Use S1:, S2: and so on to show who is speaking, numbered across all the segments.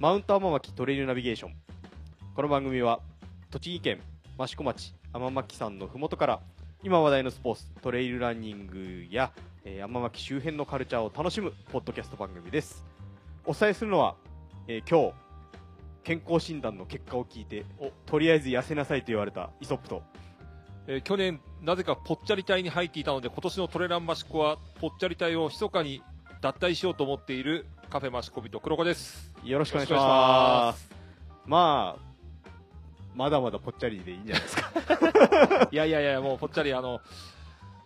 S1: マウント天巻トレイルナビゲーション。この番組は栃木県益子町天巻山のふもとから今話題のスポーツトレイルランニングや、えー、天巻周辺のカルチャーを楽しむポッドキャスト番組です。お伝えするのは、えー今日健康診断の結果を聞いてとりあえず痩せなさいと言われたイソップと。
S2: えー去年、なぜかぽっちゃり隊に入っていたので、今年のトレランマシコは、ぽっちゃり隊を密かに脱退しようと思っているカフェマシコビと黒子です。
S1: よろしくお願いします。まあまだまだぽっちゃりでいいんじゃないですか。
S2: いやいやいや、もうぽっちゃり、あの、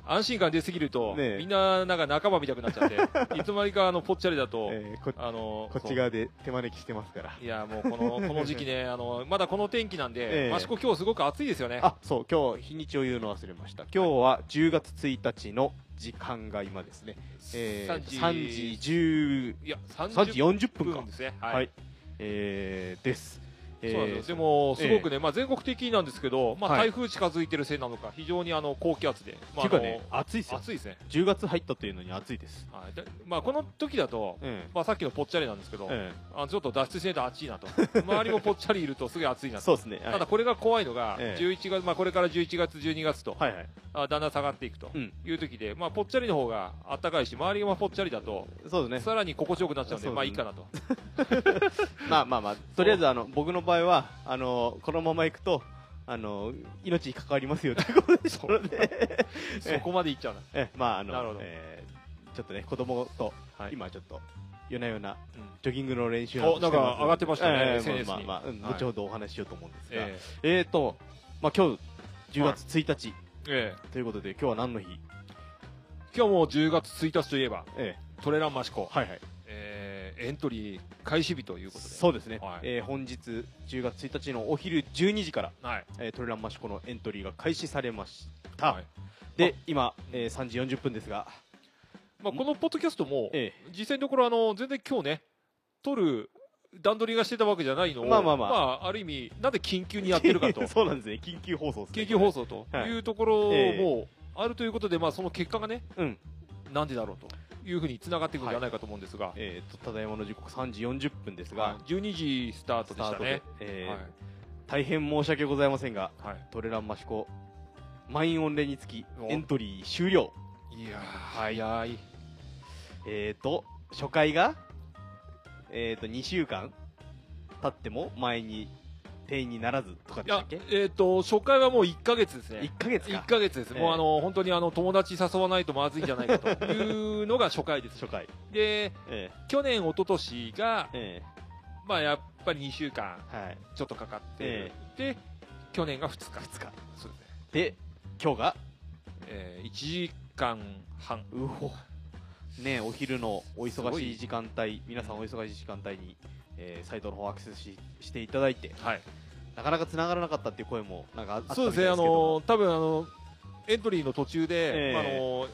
S2: 安心感出すぎると、
S1: ねえ。
S2: みんななんか仲間見たくなっちゃって、いつまにかあのぽっちゃりだと、
S1: えーこ
S2: あの、
S1: こっち側で手招きしてますから。
S2: そういや、もうこの、この時期ね、あの、まだこの天気なんで、
S1: ええ。
S2: マシコ今日すごく暑いですよね。
S1: あそう今日日にちを言うの忘れました。今日は10月1日の時間が今ですね、えー、
S2: 3時
S1: 3時10
S2: いや、
S1: 3時
S2: 30
S1: 40分か。
S2: 分ですね。
S1: はい、えー、です、えー
S2: そうなんですよ。でも、すごくね、まあ、全国的なんですけど、まあ、
S1: はい
S2: 台風近づいてるせいなのか、非常にあの高気圧で、まあ、あの
S1: 暑いですよ。
S2: 暑いですね、
S1: 10月入ったというのに暑いです。
S2: はい。でまあ、この時だと、
S1: え
S2: まあ、さっきのぽっちゃりなんですけど、
S1: え
S2: あちょっと脱出しないと暑いなと、周りもぽっちゃりいるとすげえ暑いなと、
S1: そうですね、はい。
S2: ただこれが怖いのが、
S1: ええ。
S2: 11月まあ、これから11月、12月と、
S1: はいはい。
S2: あだんだん下がっていくと
S1: うん。
S2: いう時で、まあ、ぽっちゃりの方が暖かいし、周りがぽっちゃりだと、
S1: そうですね。
S2: さらに心地よくなっちゃうんで、まあいいかなと。
S1: まあまあまあとりあえずあの僕の場合はあのこのまま行くとあの命に関わりますよという ことでしたので。
S2: そこまでいっちゃうな。
S1: えまああのえーちょっとね子供と、
S2: はい。
S1: 今ちょっと夜な夜な
S2: うん。
S1: ジョギングの練習
S2: おなんか上がってましたね
S1: えまあまあ後ほどお話ししようと思うんですが、
S2: え
S1: え。ーと、まあ、今日10月1日
S2: ええ。え
S1: ということで今日は何の日、
S2: 今日も10月1日といえば、
S1: え。
S2: トレランマシコ、
S1: はいはい
S2: えーエントリー開始日ということで。
S1: そうですね、
S2: はい。
S1: えー本日10月1日のお昼12時から、
S2: はい。
S1: えートレランマシコのエントリーが開始されました、
S2: はい。
S1: で今、えー3時40分ですが、
S2: まあ、このポッドキャストも、
S1: え
S2: 実際のところ、あの、全然今日ね、撮る段取りがしてたわけじゃないのを、
S1: まあまあまあ。
S2: あ、る意味、なんで緊急にやってるかと、
S1: そうなんですね。緊急放送ね。
S2: 緊急放送と
S1: はい。
S2: い。うところ
S1: え
S2: もあるということで、まあ、その結果がね、
S1: うん。
S2: なんでだろうというふうにつながっていくんじゃないかと思うんですが、
S1: えー、とただいまの時刻3時40分ですが、
S2: はい。12時スタートでしたね。
S1: えー
S2: はい。
S1: 大変申し訳ございませんが
S2: はい。
S1: トレランマシコ満員御礼につき
S2: お。
S1: エントリー終了。
S2: いやー、早い。
S1: えーと初回がえーと2週間経っても前に定員にならずとかでしたっけ、
S2: えっ、と、初回はもう1ヶ月ですね。
S1: 1ヶ月か。
S2: 1ヶ月です。
S1: ええ。
S2: もうあの、本当にあの、友達誘わないとまずいんじゃないかというのが初回です。
S1: 初回。
S2: で、
S1: え
S2: 去年、一昨年が
S1: ー、え。
S2: まあやっぱり2週間ちょっとかかって、
S1: え
S2: で、去年が2日。
S1: 2日。
S2: そうですね。
S1: で今日が？
S2: えー、1時間半。
S1: うお。ねお昼のお忙しい時間帯皆さんお忙しい時間帯に、えーサイトの方アクセスししていただいて
S2: はい。
S1: なかなか繋がらなかったっていう声もなんかああった
S2: そうですね、あ
S1: みたいけど
S2: の、多分あの、エントリーの途中で、
S1: ええ
S2: まああの、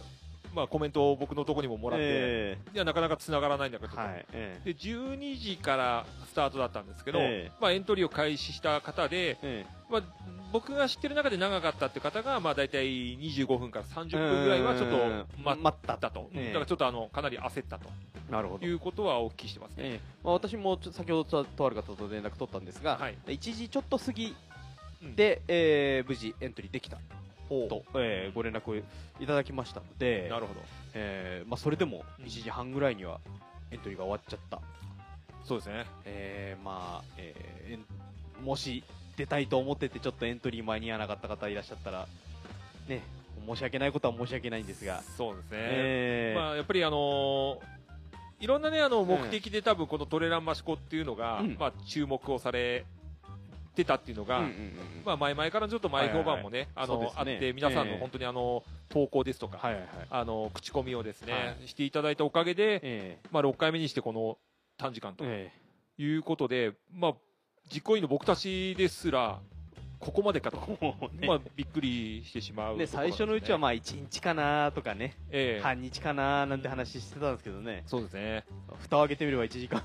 S2: まあコメントを僕のところにももらって、
S1: え
S2: いや、なかなか繋がらないんだけど、
S1: ーはいえ
S2: で、12時からスタートだったんですけど、
S1: ええ。
S2: まあエントリーを開始した方で、まあ、僕が知ってる中で長かったって方が、まあ、大体25分から30分ぐらいはちょっと待
S1: 待った
S2: と、
S1: ええ。
S2: だからちょっとあのかなり焦ったと。
S1: ーなるほど。
S2: いうことはお聞きしてますね。
S1: ええ。まあ、私もちょ先ほどととある方と連絡取ったんですが、
S2: はい。
S1: 1時ちょっと過ぎ
S2: うん。
S1: で、えー無事エントリーできたと、えーご連絡をいただきましたので
S2: な、るほど。
S1: えーまあ、それでも
S2: うん
S1: 1時半ぐらいにはエントリーが終わっちゃった、
S2: そうですね。
S1: えーまあえーもし出たいと思っててちょっとエントリー間に合わなかった方いらっしゃったら、ね、申し訳ないことは申し訳ないんですが、
S2: そうですね。
S1: えー
S2: まあ、やっぱりあのーいろんなね、あの、目的で多分このトレランマシコっていうのが、
S1: うん
S2: まあ、注目をされてたっていうのが、
S1: うんうんうん
S2: まあ、前々からちょっと前評判もね、あの、
S1: そうですね。
S2: あって、皆さんの
S1: ええ。
S2: 本当にあの、投稿ですとか、
S1: はいはいはい。
S2: あの、口コミをですね、
S1: は
S2: していただいたおかげで、
S1: え
S2: まあ、6回目にしてこの短時間と
S1: ーえ。
S2: いうことで、まあ、実行委員の僕たちですら、ここまでかと、
S1: ね。
S2: まあ、びっくりしてしまう、
S1: ね、最初のうちは
S2: ま
S1: まあ1日かなとかね、
S2: ええ。
S1: 半日かななんて話してたんですけどね、
S2: そうですね。
S1: 蓋を開けてみれば1時間、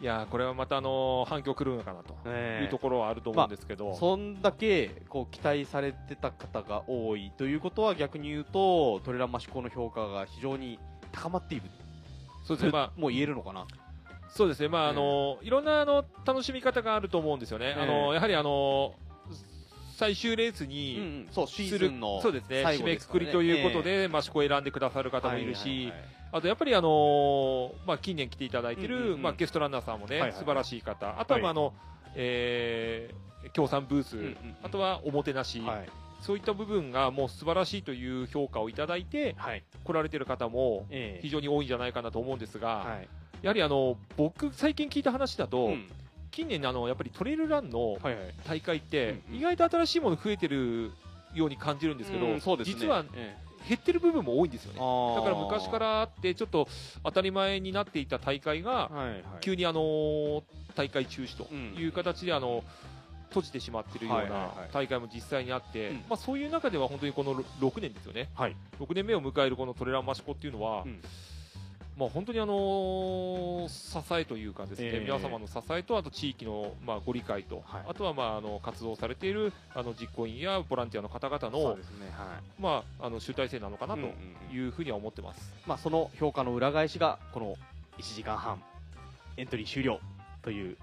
S2: いやーこれはまたあのー反響来るのかなと
S1: え。
S2: いうところはあると思うんですけど、
S1: そんだけこう期待されてた方が多いということは逆に言うとトレランマシコの評価が非常に高まっている。
S2: そうですね、まあ、
S1: もう言えるのかな？
S2: そうですね、まあ、
S1: ええ。
S2: あの、いろんな、あの、楽しみ方があると思うんですよね。あの、
S1: ええ
S2: やはりあの、最終レース
S1: うんう
S2: に、
S1: ん。そうシ
S2: する
S1: ーズンの
S2: そうですね、
S1: 最
S2: 締めくくりということで、マシコを選んでくださる方もいるし、あとやっぱりあのまあ、近年来ていただいてる、まあ、ゲストランナーさんもね、素晴らしい方、あとは、まあ
S1: はい
S2: あの、えー、協賛ブース、あとはおもてなし、
S1: はい。
S2: そういった部分がもう素晴らしいという評価をいただいて、
S1: はい。
S2: 来られてる方も
S1: ええ。
S2: 非常に多いんじゃないかなと思うんですが、
S1: はい。
S2: やはりあの僕、最近聞いた話だと、
S1: うん
S2: 近年あの、やっぱりトレイルランの大会って意外と新しいもの増えてるように感じるんですけど、
S1: うんね。
S2: 実は
S1: え
S2: 減ってる部分も多いんですよ
S1: え
S2: ね。だから昔からあって、ちょっと当たり前になっていた大会が、急にあのー大会中止と
S1: うん。
S2: いう形で、あの閉じてしまっているような大会も実際にあって、
S1: うん。
S2: まあ、そういう中では本当にこの6年ですよね、
S1: はい。
S2: 6年目を迎えるこのトレランマシコっていうのは、
S1: うん
S2: まあ、本当にあのー支えというかですね、
S1: ええ
S2: 皆様の支えと、あと地域のまあご理解と、
S1: はい
S2: あとはまああの活動されているあの実行委員やボランティアの方々の,、
S1: ですねはい
S2: まあ、あの集大成なのかなというふうには思ってます。
S1: まあ、その評価の裏返しがこの1時間半エントリー終了という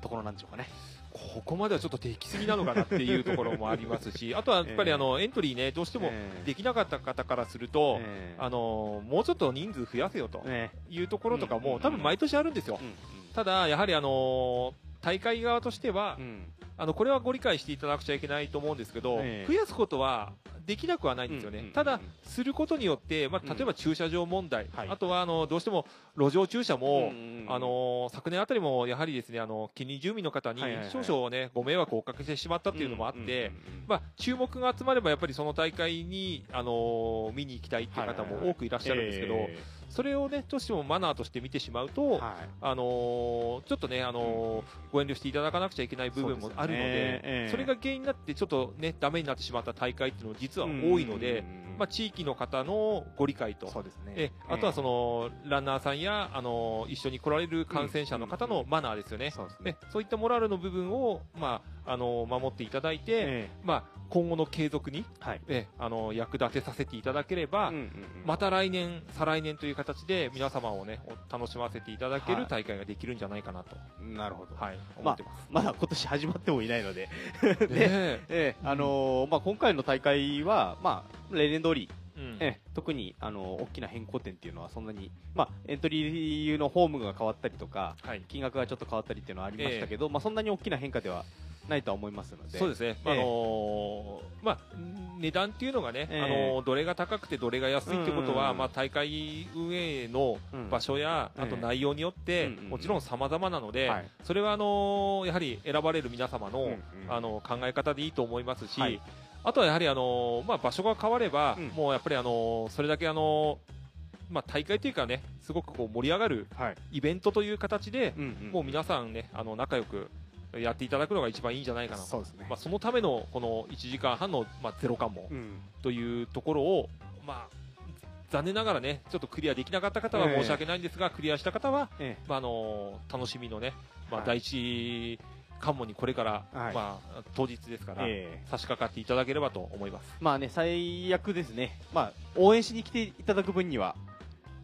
S1: ところなんでしょうかね。
S2: ここまではちょっとできすぎなのかなっていうところもありますし、あとはやっぱりあの、エントリーね、どうしても
S1: ええ。
S2: できなかった方からすると、
S1: ええ。
S2: あのもうちょっと人数増やせよと
S1: ね
S2: いうところとかも多分毎年あるんですよ。
S1: うん。
S2: ただ、やはりあの大会側としては
S1: う、ん。
S2: あのこれはご理解していただくちゃいけないと思うんですけど、
S1: ええ。
S2: 増やすことはできなくはないんですよね。
S1: うんうんうん
S2: ただ、することによって、まあ、
S1: うん。
S2: 例えば駐車場問題、
S1: はい。
S2: あとはあのどうしても路上駐車も、
S1: うん
S2: あの昨年あたりもやはりですねあの近隣住民の方に
S1: はいはいはい。
S2: 少々ね、ご迷惑をおかけしてしまったっていうのもあって、
S1: うんうんうん
S2: まあ、注目が集まればやっぱりその大会に、あの見に行きたいっていう方も多くいらっしゃるんですけど、
S1: え
S2: それをねどうしてもマナーとして見てしまうと、
S1: えはい。
S2: あのちょっとね、あのご遠慮していただかなくちゃいけない部分もあるので、
S1: そねええ。
S2: それが原因になって、ちょっとね、ダメになってしまった大会っていうのも実は多いので、まあ、地域の方のご理解と、
S1: そうですね。
S2: えあとはその、ランナーさんや、あの一緒に来られる感染者の方のマナーですよね、
S1: そう
S2: いったモラルの部分を、まあ、あの守っていただいて、
S1: え
S2: まあ、今後の継続に、
S1: えはい。
S2: えあの役立てさせていただければ、
S1: うんうんうん
S2: また来年、再来年という形で皆様をね、お楽しませていただけ
S1: はい。
S2: る大会ができるんじゃないかなと、
S1: なるほど。
S2: はい、思ってます。
S1: まだ今年始まってもいないので。あのーまあ、今回の大会は、まあ、例年通り、
S2: うん。
S1: ええ特に、あのー大きな変更点っていうのはそんなに、まあ、エントリーのフォームが変わったりとか
S2: はい。
S1: 金額がちょっと変わったりっていうのはありましたけど、まあ、そんなに大きな変化ではないとは思いますので。
S2: そうですね、
S1: ええ。
S2: あのーまあ、値段っていうのがね、
S1: ええ。
S2: あのーどれが高くてどれが安いってことは、
S1: うん
S2: まあ、大会運営の
S1: うん
S2: 場所や、
S1: ええ
S2: あと内容によって、もちろん様々なので、
S1: はい。
S2: それはあのーやはり選ばれる皆様の,、あの考え方でいいと思いますし、
S1: はい。
S2: あとはやはり、あのーまあ、場所が変われば、
S1: うん。
S2: もうやっぱり、あのーそれだけ、あのーまあ、大会というかね、すごくこう盛り上がる
S1: はい。
S2: イベントという形で、もう皆さんね、あの仲良くやっていただくのが一番いいんじゃないかなと。
S1: そうですね、
S2: まあ、そのためのこの1時間半の、まあ、ゼロ関門
S1: うん。
S2: というところを、まあ、残念ながらね、ちょっとクリアできなかった方は
S1: ええ。
S2: 申し訳ないんですが、クリアした方は、
S1: え
S2: まあ、あの楽しみのね、まあ、
S1: はい。
S2: 第一関門にこれから、
S1: はい。
S2: まあ、当日ですから、
S1: ええ。
S2: 差し掛かっていただければと思います。
S1: まあね最悪ですね、まあ、応援しに来ていただく分には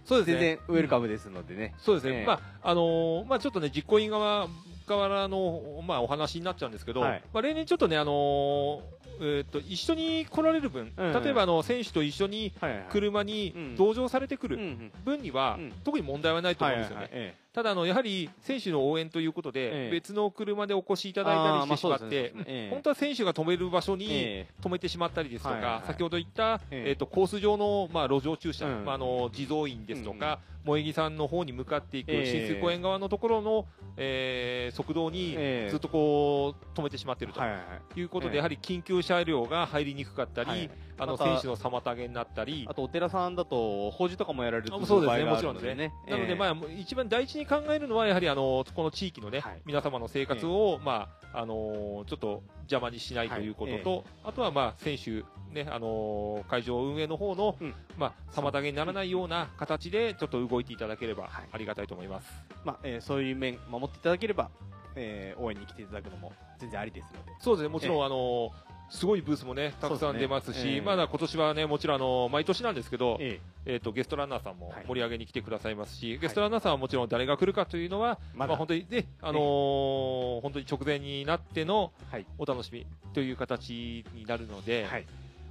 S2: そう
S1: 全然ウェルカムですのでね、
S2: そうですね、
S1: ええ。
S2: まああのーまあ、ちょっとね、実行委員側からの、まあ、お話になっちゃうんですけど、
S1: はい。
S2: まあ、例年ちょっとね、あのーえーっと一緒に来られる分、
S1: うん
S2: 例えばあの選手と一緒に車に
S1: うん。
S2: 同乗されてくる分には、
S1: うん。
S2: 特に問題はないと思うんですよね。ただあの、やはり選手の応援ということで、
S1: ええ。
S2: 別の車でお越しいただいたりしてしまって本当は選手が止める場所に
S1: え
S2: 止めてしまったりですとか、先ほど言った、
S1: ええ
S2: えー、とコース上の、まあ、路上駐車、
S1: うん。
S2: まあ、あの地蔵院ですとか、萌木さんの方に向かっていく、
S1: ええ。
S2: 新水公園側のところの、えー側道に
S1: ええ。
S2: ずっとこう止めてしまっていると
S1: はい
S2: うことで、
S1: ええ。
S2: やはり緊急車両が入りにくかったり、
S1: はい。
S2: あの選手の妨げになったり。
S1: あ。とお寺さんだと法事とかもやられる
S2: あそうですね、もちろんですね。
S1: るのでね。。
S2: なので、ま
S1: あ、
S2: あ、一番第一に考えるのは、やはりあのこの地域のね、
S1: はい。
S2: 皆様の生活を、まああのちょっと邪魔にしないということと、あとは、まあ、選手、ねあの会場運営の方の、
S1: うん。
S2: まあ、妨げにならないような形で、ちょっと動いていただければ
S1: はい。
S2: ありがたいと思います。
S1: まあ、えーそういう面守っていただければ、えー応援に来ていただくのも全然ありですので。
S2: そうですね、もちろん、
S1: え。
S2: あのすごいブースもね、たくさん出ますし、
S1: すね。ええ。
S2: まだ今年はね、もちろんあの、毎年なんですけど、
S1: え
S2: え。っ、と、ゲストランナーさんも
S1: はい。
S2: 盛り上げに来てくださいますし、ゲストランナーさんはもちろん誰が来るかというのは、
S1: ま
S2: あ本当にね、あのー本当に直前になっての
S1: はい。
S2: お楽しみという形になるので、
S1: はい。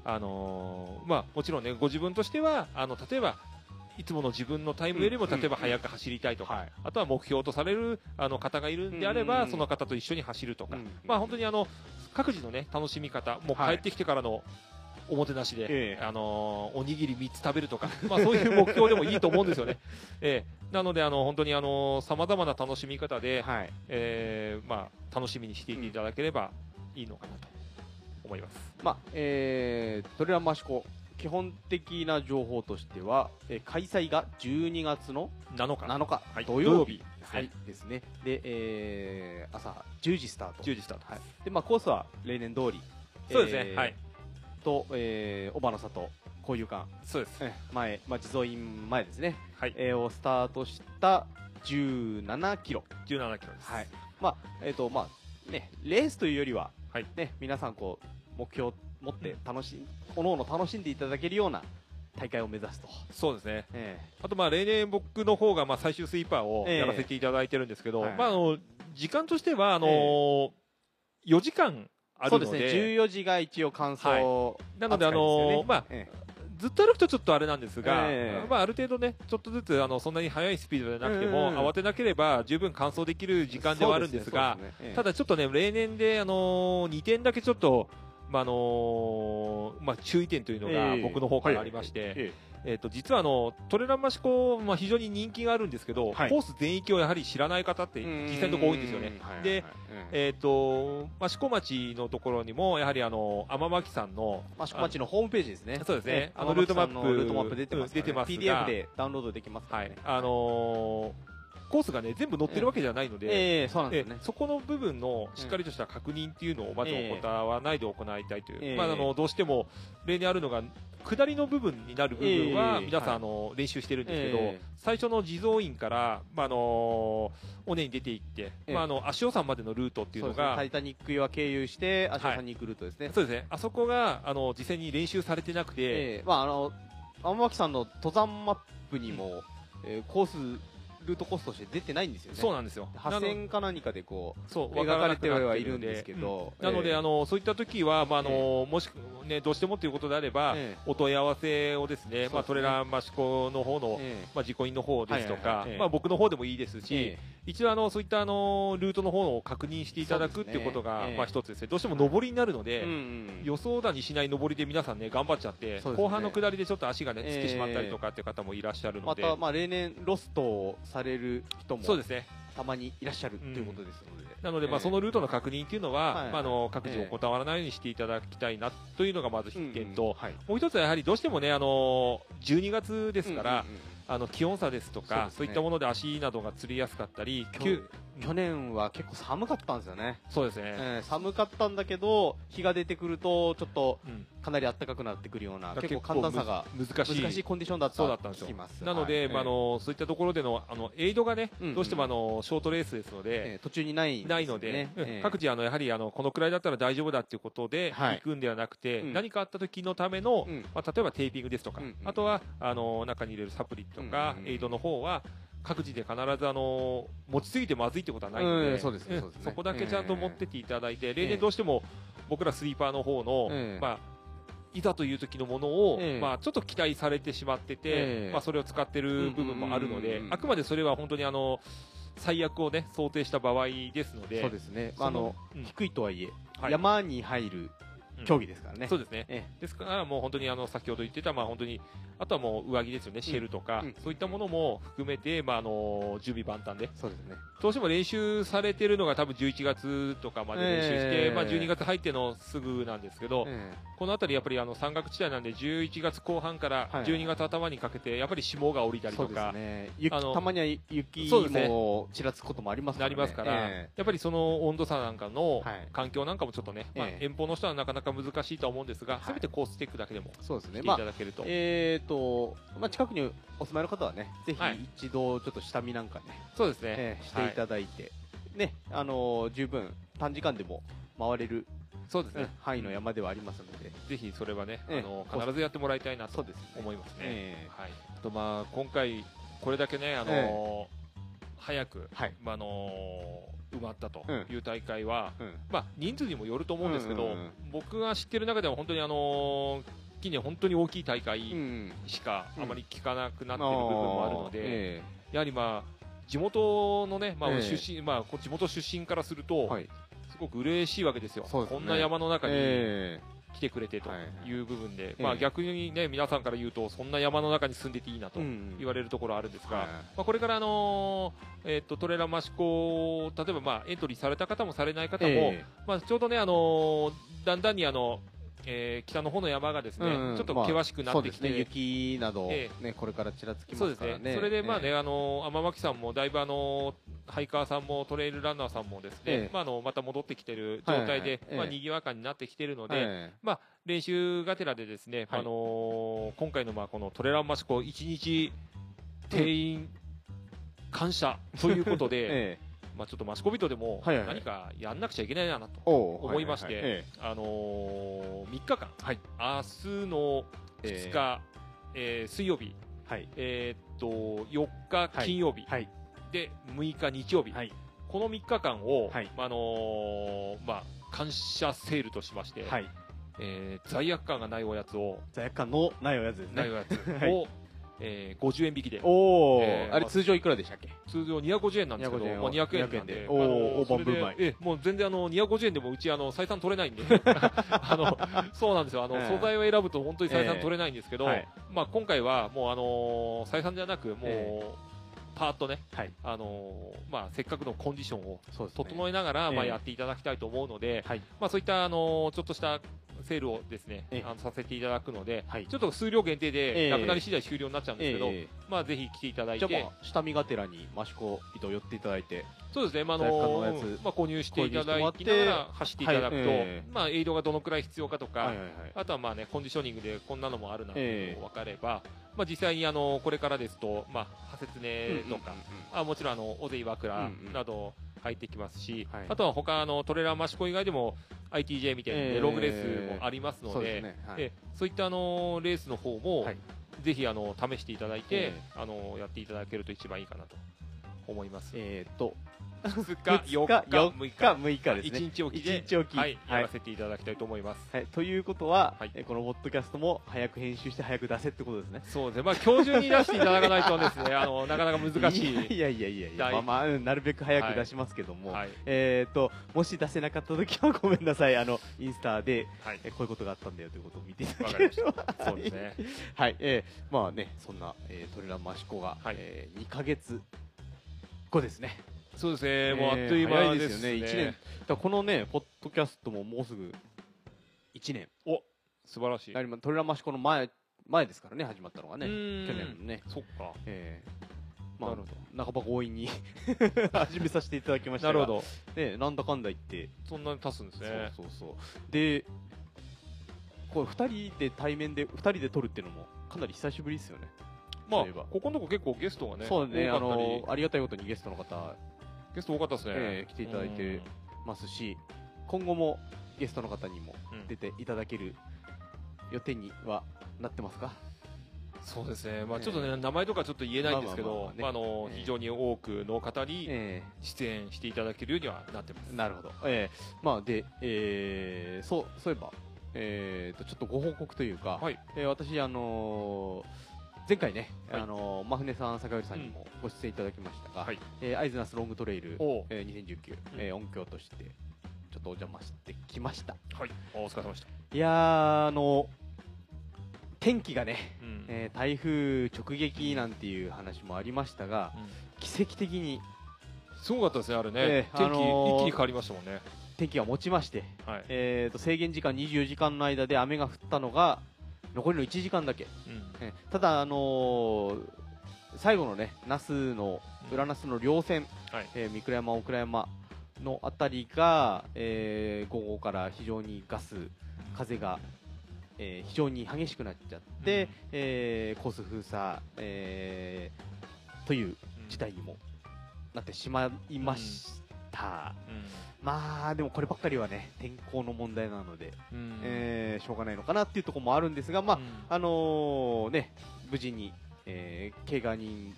S2: あのーまあもちろんね、ご自分としては、あの、例えば、いつもの自分のタイムよりも、
S1: うん。
S2: 例えば早く走りたいとか、
S1: はい。
S2: あとは目標とされるあの方がいるんであれば、その方と一緒に走るとか、
S1: うん。
S2: まあ本当にあの、各自のね、楽しみ方、もう帰
S1: はい。
S2: ってきてからのおもてなしで、
S1: ええ。
S2: あのーおにぎり3つ食べるとか、まあそういう目標でもいいと思うんですよね。ええ。なので、あの、本当にあの、様々な楽しみ方で、
S1: はい。
S2: えーまあ楽しみにしていただければいいのかなと思います。
S1: まあえー、トレランマシコ基本的な情報としては、えー開催が12月の
S2: 7日。
S1: 7日、
S2: はい
S1: 土曜日
S2: ですね
S1: はい、ですねで、えー朝10時スタート
S2: 10時スタート。
S1: はいでまあ、コースは例年通り
S2: そうですね、
S1: えー
S2: はい。
S1: と、えー、小花里交友館
S2: そうです。
S1: えー前、まあ、地蔵院前ですね、
S2: はい。
S1: えーをスタートした17キロ
S2: 17キロです。
S1: はい。まあ、えっ、と、まあ、ね、レースというよりは、
S2: はい
S1: ね、皆さんこう、目標を持って楽しん、おのおの楽しんでいただけるような大会を目指すと。
S2: そうですね。
S1: え
S2: あと、まあ、例年僕の方が、まあ、最終スイーパーを
S1: ええ
S2: やらせていただいてるんですけど、
S1: はい
S2: まあ、あの、時間としては、あの
S1: え
S2: 4時間あるので、
S1: そうですね、14時が一応完走、
S2: はい。なので、あのまあ、
S1: え
S2: ずっと歩くとちょっとあれなんですが、
S1: ええ。
S2: まあ、ある程度ね、ちょっとずつ、あの、そんなに速いスピードじゃなくても、
S1: うん
S2: 慌てなければ十分完走できる時間ではあるんですが、
S1: すねすね。ええ。
S2: ただちょっとね、例年で、あの2点だけちょっと、まあ、あのまあ、注意点というのが
S1: ええ。
S2: 僕の方からありまして、
S1: え
S2: えっ、と、実はあの、トレランマシコ、まあ、非常に人気があるんですけど、
S1: はい。
S2: コース全域をやはり知らない方って
S1: え
S2: 実際のところ多いんですよね。
S1: はい
S2: で、えっ、と、益子町のところにも、やはりあの、天巻さんの、
S1: 益子町のホームページですね。
S2: そうですね。
S1: ええ。
S2: あのルートマップ
S1: ルートマップ出てますね、
S2: 出てますが。
S1: PDF でダウンロードできますからね。、
S2: はい。あのーコースがね、全部載ってるわけじゃないので、
S1: ええそうなんですよね。
S2: えそこの部分のしっかりとした確認っていうのをまず怠らないで行いたいという、
S1: ええ。
S2: まあ、あのどうしても例年あるのが下りの部分になる部分は
S1: ええ
S2: 皆さん、
S1: はい。
S2: あの練習してるんですけど、
S1: ええ。
S2: 最初の地蔵院から、まああの尾根に出ていって、
S1: ええ。
S2: まあ、あの足尾山までのルートっていうのが
S1: タイタニック岩経由して、足尾さんに行くルートですね。
S2: そうですね。あそこがあの実際に練習されてなくて、
S1: ええ。まああの天巻さんの登山マップにも、えーコースルートコースとして出てないんですよね。
S2: そうなんですよ。
S1: 破線か何かでこ
S2: そう
S1: う描かれてはいるんですけど、
S2: なので、
S1: ええ。
S2: あのそういった時は、まああのもし、ね、どうしてもということであれば、
S1: え
S2: お問い合わせをですね、まあ、トレランマシコの方の、
S1: え
S2: まあ、実行委員の方ですとかまあ、僕の方でもいいですし、
S1: え
S2: 一度あの、そういったあの、ルートの方を確認していただくっていうことが、
S1: ええ
S2: まあ一つですね。どうしても上りになるの
S1: え
S2: で、予想だにしない上りで皆さんね、頑張っちゃって、後半の下りでちょっと足がね、つってしまったりと
S1: え
S2: かっていう方もいらっしゃるので、
S1: また、まあ、例年ロストをされる人も
S2: そうですね。
S1: たまにいらっしゃるということですので、
S2: なので、まあ、
S1: ええ。
S2: そのルートの確認っていうのは、
S1: はい。
S2: まあ、あの、各自お断らないようにしていただきたいなというのがまず必見と、
S1: うんうんはい。
S2: もう一つはやはりどうしてもね、あの、12月ですから、
S1: うんうんうん
S2: あの気温差ですとかそう
S1: ね。
S2: いったもので足などがつりやすかったり、
S1: 去年は結構寒かったんですよね、
S2: そうですね、
S1: えー寒かったんだけど日が出てくるとちょっと
S2: うん。
S1: かなり暖かくなってくるような
S2: だから
S1: 結構寒暖差が
S2: む難しい。
S1: 難しいコンディションだった
S2: そうだったんですよ。なので、
S1: はい。
S2: まあ、あのそういったところでのあのエイドがね、
S1: うんうん。
S2: どうしてもあのショートレースですので、
S1: えー途中にないね。
S2: ないので、うん。
S1: えー
S2: 各自あのやはりあのこのくらいだったら大丈夫だっていうことで
S1: はい。
S2: 行くんではなくて、
S1: うん。
S2: 何かあった時のための、
S1: うん。
S2: まあ、例えばテーピングですとか、
S1: うんうん
S2: あとはあの中に入れるサプリとか、
S1: うんうん。
S2: エイドの方は各自で必ずあの持ちすぎてまずいってことはないので、
S1: うんそうですね
S2: ん
S1: そうですね。
S2: そこだけちゃんと持ってっていただいて、例
S1: ええ。
S2: 年どうしても僕らスリーパーの方の、
S1: ええ。
S2: まあいざという時のものを、
S1: ええ。
S2: まあ、ちょっと期待されてしまってて、
S1: ええ。
S2: まあ、それを使ってる部分もあるので、あくまでそれは本当にあの最悪をね想定した場合ですので、
S1: そうですね、あの
S2: うん。
S1: 低いとはいえ、
S2: はい。
S1: 山に入る競技ですからね、
S2: そうですね。
S1: え
S2: ですから、もう本当にあの先ほど言ってた、まあ、本当にあとはもう上着ですよね、シェルとか、
S1: うん。
S2: そういったものも含めて、まあ、あの準備万端で、
S1: そうですね。
S2: どうしても練習されてるのが多分11月とかまで練習して、
S1: ええ。
S2: まあ、12月入ってのすぐなんですけど、
S1: え
S2: このあたりやっぱりあの山岳地帯なんで11月後半から
S1: はい。
S2: 12月頭にかけてやっぱり霜が降りたりとか、
S1: ね。雪
S2: あの
S1: たまには雪もちらつくこともありますか
S2: な
S1: ら、ね、
S2: りますから、
S1: え。
S2: やっぱりその温度差なんかの
S1: はい。
S2: 環境なんかもちょっとね、まあ
S1: ええ。
S2: 遠方の人はなかなか難しいとは思うんですが、
S1: はい。
S2: せめてコースチェックだけでも
S1: えそうです
S2: してい
S1: ねまあ
S2: ただけると、
S1: えーとまあ、近くにお住まいの方はね、ぜひ
S2: はい。
S1: 一度ちょっと下見なんかね、
S2: そうですね、
S1: えーしていただいて、ね、あのー十分短時間でも回れる
S2: そうですね、
S1: 範囲の山ではありますので、
S2: ぜひそれはね、
S1: ええ
S2: あの必ずやってもらいたいなと思いますね。
S1: え
S2: はい。あとまあ今回これだけねあの、
S1: え
S2: 早く、
S1: はい。
S2: まああの埋まったと
S1: うん。
S2: いう大会は、
S1: うん。
S2: まあ人数にもよると思うんですけど、
S1: うんうんうん。
S2: 僕が知ってる中では本当にあの近年本当に大きい大会
S1: うん。
S2: しか
S1: うん。
S2: あまり聞かなくなってる部分もあるので、
S1: え
S2: やはりまあ地元のね、まあ
S1: ええ。
S2: 出身、まあこ地元出身からすると、
S1: えはい。
S2: すごく嬉しいわけですよ。
S1: ね。
S2: こんな山の中に。
S1: え
S2: 来てくれてと
S1: はい。
S2: いう部分で、
S1: ええ。
S2: まあ逆にね、皆さんから言うと、そんな山の中に住んでていいなと言われるところあるんですが、
S1: はい。
S2: まあこれからあのーえっと、トレーラー益子、例えばまあエントリーされた方もされない方も、
S1: え。
S2: まあちょうどね、あのーだんだんにあの、えー北の方の山がですね、
S1: うんうん。
S2: ちょっと険しくなってきて、
S1: まあね。雪など、
S2: え
S1: ねこれからちらつき
S2: そうです
S1: からね。
S2: ね。それでまあね、
S1: え
S2: あの天巻さんもだいぶあのハイカーさんもトレイルランナーさんもですね、
S1: ええ。
S2: まああのまた戻ってきてる状態で、
S1: はいはい。
S2: まあ賑やかになってきてるので、
S1: え。
S2: まあ練習がてらでですね、
S1: はい。
S2: あの今回のまあこのトレランマシコ一日定員感謝ということで、
S1: ええ
S2: まあちょっとマシコビトでも何かやんなくちゃいけないなと。思いましてあのー、3日間、
S1: はい。
S2: 明日の2日、えー水曜日、
S1: えはい。
S2: えーっと4日金曜日、
S1: はい。
S2: で6日日曜日、
S1: はい。
S2: この3日間を、
S1: はい。
S2: あのーまあ、感謝セールとしまして、
S1: はい。
S2: えー罪悪感がないおやつを、
S1: 罪悪感のないおやつですね。
S2: ないおやつを、
S1: はい
S2: えー50円引きで、
S1: おお、
S2: えー
S1: あれ通常いくらでしたっけ？
S2: 通常250円なんですけど、
S1: 250円。を
S2: まあ、200円なん
S1: 200
S2: で、
S1: おー
S2: あの
S1: 大盤振る舞い
S2: それでえもう全然あの250円でもうちあの採算取れないんで、あのそうなんですよあの、
S1: ええ
S2: 素材を選ぶと本当に採算取れないんですけど、
S1: はい
S2: まあ、今回はもうあの採算じゃなく、もう、
S1: え
S2: パーッとね、
S1: はい
S2: あのまあ、せっかくのコンディションを整えながら、まあ、
S1: ええ
S2: やっていただきたいと思うので、
S1: はい
S2: まあ、そういったあのちょっとしたセールをですね、
S1: ええ。
S2: あのさせていただくので、
S1: はい。
S2: ちょっと数量限定
S1: え
S2: で、
S1: え
S2: なくなり次第終了になっちゃうんですけど、
S1: え
S2: まあ、ぜひ来ていただいて。
S1: ま、あ下見がてらに益子糸寄っていただいて。
S2: そうですね、まああ
S1: の
S2: まあ、購入していただきながら走っていただくと、
S1: はい。ええ。
S2: まあ、エイドがどのくらい必要かとか、
S1: はいはいはい。
S2: あとはまあね、コンディショニングでこんなのもあるなっていうのが分かれば、まあ、実際にあのこれからですと、まあ、派説ねとか、あもちろんあの尾瀬岩倉
S1: うんうん。
S2: など入ってきますし、
S1: はい。
S2: あとは他あのトレーラー益子以外でも ITJ みたいな、
S1: ええ
S2: ロングレースもありますので、
S1: ねはい。
S2: えそういったあのレースの方も、
S1: はい。
S2: ぜひあの試していただいて、
S1: え
S2: あのやっていただけると一番いいかなと思います。
S1: えーっと
S2: 2
S1: 2
S2: 日、4日、
S1: 4
S2: 6
S1: 日
S2: 日、
S1: 6日ですね
S2: 1日おきで、
S1: 一日おき
S2: やらせていただきたいと思います。
S1: はい、ということは、
S2: はい
S1: えこのポッドキャストも早く編集して早く出せってことですね。
S2: そうですね、まあ今日中に出していただかないとですね、あのなかなか難しい。
S1: いやいやいやいや、
S2: 大
S1: まあまあ、うんなるべく早く出しますけども、
S2: はい、
S1: えっ、と、もし出せなかった時はごめんなさい。あの、インスタで、
S2: はい、
S1: えこういうことがあったんだよということを見ていた
S2: わ
S1: だければ。
S2: た。そうですね。
S1: はい、えーまあね、そんな、えートレランマシコが、
S2: はい
S1: え2ヶ月後ですね。
S2: そうですね、もうあ
S1: えー
S2: っという間で
S1: すすよね。1年。だこのね、ポッドキャストももうすぐ1年。
S2: 素晴らしい。
S1: やはりまあトレランマシコの前、前ですからね、始まったのがね。去年のね。
S2: そっか。
S1: えーまあ
S2: なるほ、
S1: 半ば強引に 始めさせていただきましたが
S2: なるほど。
S1: ね、なんだかんだ言って、
S2: そんなに経つんですね。
S1: そうそうそうでこれ2人で対面で2人で撮るっていうのもかなり久しぶりですよね
S2: まあここのとこ結構ゲストがね、
S1: そうねあのありがたいことにゲストの方
S2: ゲスト多かったですね。
S1: ええ来ていただいてますし今後もゲストの方にも出ていただける予定にはなってますか？
S2: そうですね、まあ、
S1: ええ。
S2: ちょっとね、名前とかちょっと言えないんですけど
S1: まあまあまあまあ、ね。
S2: まああの
S1: ええ。
S2: 非常に多くの方に
S1: え
S2: 出演していただけるようにはなってます。
S1: えなるほど、ええ。まあで、えーそうそういえば、えー、とちょっとご報告というか、
S2: はい。
S1: えー私、あのー前回ね、
S2: はい
S1: あのー真船さん、坂寄さんにもご出演いただきましたが、
S2: はい
S1: えーアイズナスロングトレイル、えー2019、えー音響としてちょっとお邪魔してきました。
S2: はい、お疲れ様でした。
S1: いやー、あの天気がね、
S2: うん
S1: えー台風直撃なんていう話もありましたが、
S2: うん
S1: 奇跡的に
S2: すごかったですね、あれね。
S1: ええ
S2: 天気、
S1: あのー
S2: 一気に変わりましたもんね。
S1: 天気が持ちまして、
S2: はい。
S1: えー、と制限時間24時間の間で雨が降ったのが残りの1時間だけ、
S2: うん。
S1: えただ、あのー最後のね那須の裏那須の稜線、
S2: はい。
S1: えー三倉山、大倉山のあたりが、えー午後から非常にガス、風が、えー非常に激しくなっちゃって、
S2: うん。
S1: えーコース封鎖、えーという事態にもなってしまいました。た。まあ、でもこればっかりはね、天候の問題なので、
S2: うんうん
S1: えーしょうがないのかなっていうところもあるんですが、まあ、
S2: うん
S1: あのーね、無事に、えー、怪我人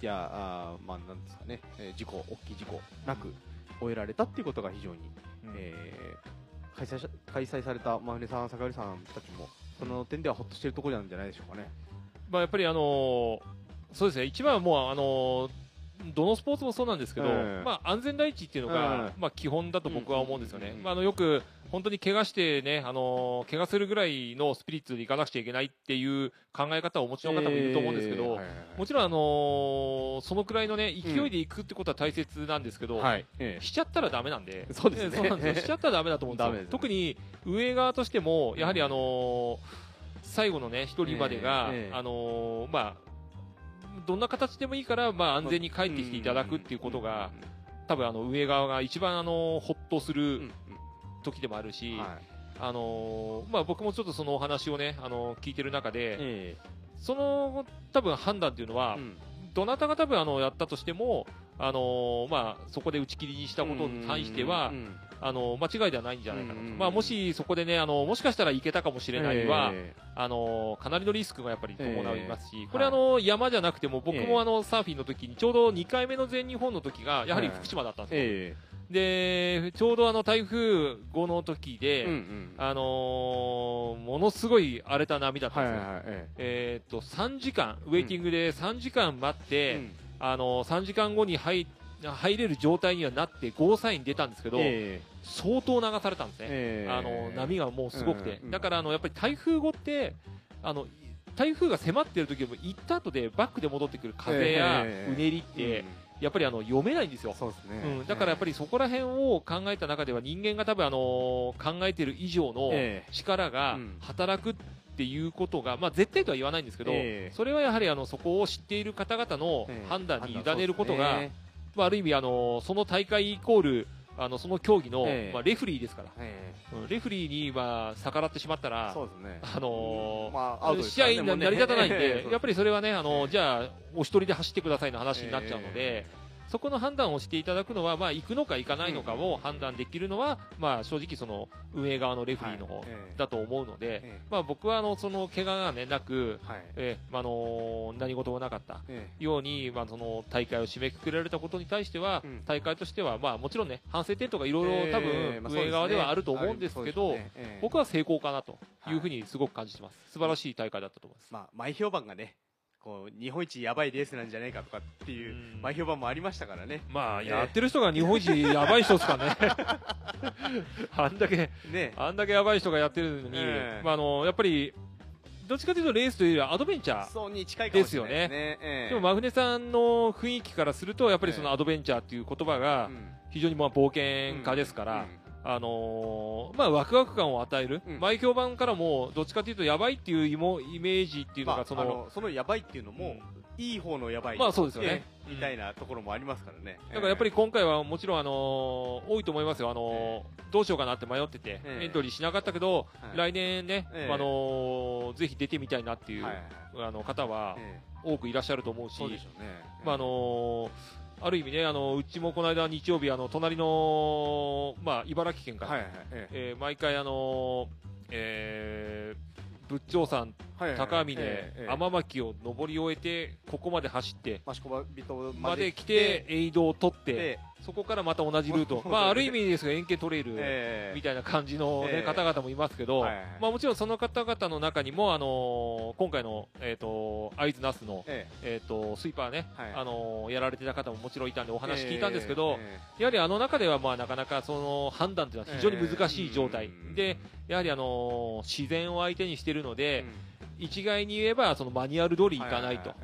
S1: や、あーまあ、なんですかね、えー事故、大きい事故なく終えられたっていうことが非常に、
S2: うん
S1: えー開催し開催された真船さん、坂寄さんたちも、その点ではほっとしてるところなんじゃないでしょうかね。
S2: まあ、やっぱりあのーそうですね、一番はもう、あのーどのスポーツもそうなんですけど、
S1: ええ。
S2: まあ、安全第一っていうのが、
S1: ええ。
S2: まあ、基本だと僕は思うんですよね。まあ、あのよく、本当に怪我してね、あのー怪我するぐらいのスピリッツでいかなくちゃいけないっていう考え方をお持ちの方もいると思うんですけど、もちろん、あのーそのくらいのね、勢いでいくってことは大切なんですけど、しちゃったらダメなんで、
S1: そうですね。
S2: え そうなんですよ。しちゃったらダメだと思うんですよ。特に運営側としても、やはりあのー最後のね、一人までが、あのーまあ、どんな形でもいいから、まあ、安全に帰ってきていただくっていうことが、多分あの、運営側が一番あのーほっとする時でもあるし、あのーまあ、僕もちょっとそのお話をね、あのー聞いてる中で、
S1: え
S2: その多分判断っていうのは、どなたが多分あのやったとしても、あのーまあ、そこで打ち切りにしたことに関しては
S1: う、ん
S2: あの間違いではないんじゃないかなと、
S1: うん
S2: まあ、もしそこでねあの、もしかしたらいけたかもしれないは、
S1: え
S2: あのかなりのリスクがやっぱり伴いますし、
S1: え
S2: これ、あの山じゃなくても、僕
S1: ええ。
S2: もあのサーフィンの時に、ちょうど2回目の全日本の時が、やはり福島だったんですよ、
S1: え
S2: でちょうどあの台風後の時で、
S1: えうんうん。
S2: あのものすごい荒れた波だったんですよ。
S1: はいはいはい。え
S2: え。ーっと3時間、ウェイティングで3時間待って、
S1: えうん。
S2: あの3時間後に入入れる状態にはなって、ゴーサイン出たんですけど、
S1: え
S2: 相当流されたんですね。
S1: ええ。
S2: あの波がもうすごくて、
S1: うんうん。
S2: だからあのやっぱり台風後ってあの台風が迫っている時も行った後でバックで戻ってくる風や
S1: ええ。
S2: うねりって、やっぱりあの読めないんですよ。
S1: ね、
S2: うん、だからやっぱりそこら辺を考えた中では人間が多分あの考えている以上の
S1: ええ。
S2: 力が
S1: うん。
S2: 働くっていうことが、まあ、絶対とは言わないんですけど、
S1: ええ。
S2: それはやはりあのそこを知っている方々の
S1: ええ。
S2: 判断に委ねることが、まあ、ある意味あのその大会イコールあのその競技の、
S1: ええ。
S2: まあ、レフリーですから、
S1: え
S2: うんレフリーに、まあ、逆らってしまった
S1: え
S2: ら
S1: そうですね。
S2: あのー
S1: まあアウトです
S2: 試合に成り立たないん
S1: もう
S2: で、
S1: ね。
S2: やっぱりそれはね、あの
S1: ええ。
S2: じゃあ、お一人で走ってくださいの話になっちゃうので、
S1: え
S2: そこの判断をしていただくのは、まあ、行くのか行かないのかを判断できるのは、まあ、正直、その運営側のレフリーの方だと思うので、
S1: え
S2: まあ、僕はあのその怪我が、ね、なく、
S1: え
S2: ーまああの何事もなかった。
S1: え
S2: ように、まあ、その大会を締めくくられたことに対しては、
S1: うん。
S2: 大会としては、まあ、もちろんね、反省点とかいろいろ多分、運営側ではあると思うんですけど、僕は成功かなというふうにすごく感じてます。素晴らしい大会だったと思います。
S1: まあ前評判がねこう日本一やばいレースなんじゃないかとかっていう
S2: うん。
S1: 前評判もありましたからね。
S2: まあ、
S1: ええ。
S2: やってる人が日本一やばい人ですかね。あんだけ、
S1: ね。
S2: あんだけやばい人がやってるのに、
S1: ええ。
S2: まあ、あの、やっぱり、どっちかというとレースというよりはアドベンチャー。
S1: ですね。ええ。
S2: でも、真船さんの雰囲気からすると、やっぱりそのアドベンチャーっていう言葉が
S1: うん。
S2: 非常にまあ冒険家ですから、
S1: うん
S2: あのーまあ、ワクワク感を与える、
S1: うん。
S2: 前評判からも、どっちかというと、やばいっていうイメージっていうの
S1: まあ
S2: が、その、
S1: あのそのやばいっていうのもいい方のやばい。
S2: まあそうですよね。
S1: ええみたいなところもありますからね。
S2: だからやっぱり今回はもちろん、あのー多いと思いますよ、あのーどうしようかなって迷ってて、
S1: ええ。
S2: エントリーしなかったけど、
S1: はい。
S2: 来年ね、
S1: ええ。
S2: あのーぜひ出てみたいなっていう、あの方は
S1: ええ。
S2: 多くいらっしゃると思うし、
S1: そうでしょうね。
S2: まああのーある意味ね、あのうちもこの間日曜日、あの隣の、まあ、茨城県から、
S1: はいはいええ
S2: えー毎回、あのーえー仏頂山、
S1: はいはい
S2: 高峰、
S1: え
S2: 天巻を登り終えて、ここまで走って、
S1: 益子人
S2: まで来て、エイドを取って、
S1: で
S2: そこからまた同じルート、まあ、ある意味ですが、円形トレイル
S1: ええ。
S2: みたいな感じの、ね
S1: ええ。
S2: 方々もいますけど、まあ、もちろんその方々の中にも、あのー今回の、えっ、と、会津ナスの、
S1: え
S2: え。っ、と、スイーパーね、
S1: はい。
S2: あのーやられてた方ももちろんいたんでお
S1: え
S2: 話聞いたんですけど、
S1: え
S2: やはりあの中では、まあ、なかなかその判断というのは非常に難しい状態、
S1: うん。
S2: で、やはりあのー自然を相手にしているの
S1: え
S2: で、
S1: うん
S2: 一概に言えば、そのマニュアル通りいかないと。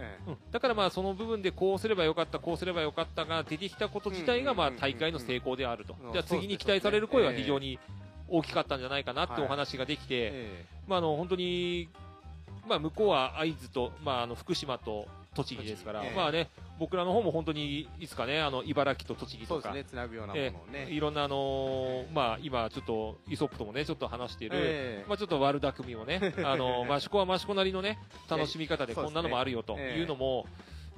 S2: だからまあその部分でこうすればよかった、こうすればよかったが出てきたこと自体がまあ大会の成功であると。
S1: うん。
S2: じゃあ次に期待される声は非常に大きかったんじゃないかなってお話ができて、
S1: え
S2: まああの本当に、まあ向こうは会津と、まああの福島と栃木ですから。
S1: ええ
S2: まあね、僕らの方も本当にいつかね、あの茨城と栃木とか。
S1: ね、つなぐようなものをね。
S2: いろんなあのーまあ今ちょっとイソップともね、ちょっと話している、
S1: ええ。
S2: まあちょっと悪巧みをね、あの、益子は益子なりのね、楽しみ方でこんなのもあるよと
S1: ええ
S2: いうのも、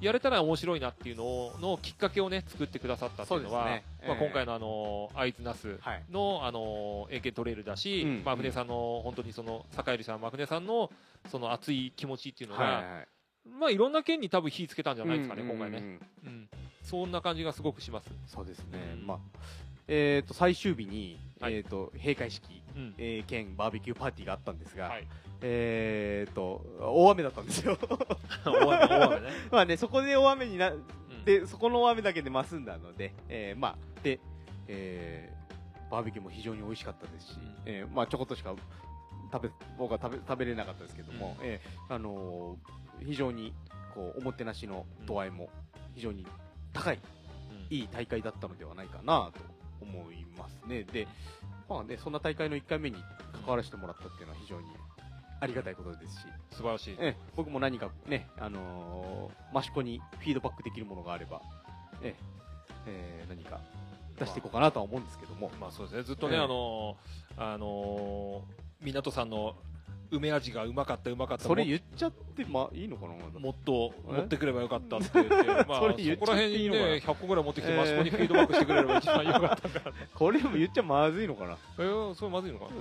S2: やれたら面白いなっていうのをのきっかけをね作ってくださったっていうのは
S1: そうですね。
S2: まあ、
S1: ええ。
S2: 今回のあの会津那須
S1: はい。
S2: のあの英検トレイルだし、
S1: うん。
S2: まあ、船さんの本当にその坂入さん、まあ、船さんのその熱い気持ちっていうのが、
S1: はいはいはい
S2: まあいろんな県に多分火つけたんじゃないですかね、今回ね、うん、そんな感じがすごくします。
S1: そうですね、
S2: うん。
S1: まあえー、と最終日に、
S2: はい。
S1: えー、と閉会式、
S2: うん。
S1: えー兼バーベキューパーティーがあったんですが、
S2: はい、
S1: えー、と大雨だったんですよ。
S2: 大雨大雨ね、
S1: まあねそこで大雨にな
S2: うん。
S1: でそこの大雨だけで増すんだので、えーまあで、えーバーベキューも非常に美味しかったですし、
S2: うん。
S1: えーまあ、ちょこっとしか食べ僕は食べ食べれなかったですけども、
S2: うん。
S1: えーあのー非常にこうおもてなしの度合いも非常に高い
S2: うん。
S1: いい大会だったのではないかなと思いますね。で、まあね、そんな大会の1回目に関わらせてもらったっていうのは非常にありがたいことですし、
S2: 素晴らしい。
S1: ええ僕も何かね、あのー益子にフィードバックできるものがあれば、えええー何か出していこうかなとは思うんですけども、
S2: まあそうですね、ずっとね、
S1: ええ
S2: あのーあのー港さんの梅味がうまかった、うまかった、
S1: それ言っちゃって、まあいいのかな、
S2: もっと
S1: え？
S2: 持ってくればよかったって言って、まあ、
S1: そ
S2: こら
S1: っていいのかな？
S2: 辺にね、100個ぐらい持ってきて、
S1: ええ
S2: 益子にフィードバックしてくれれば一番よかったから。ね。
S1: これも言っちゃまずいのかな、
S2: えー、それまずいのか？
S1: まあ、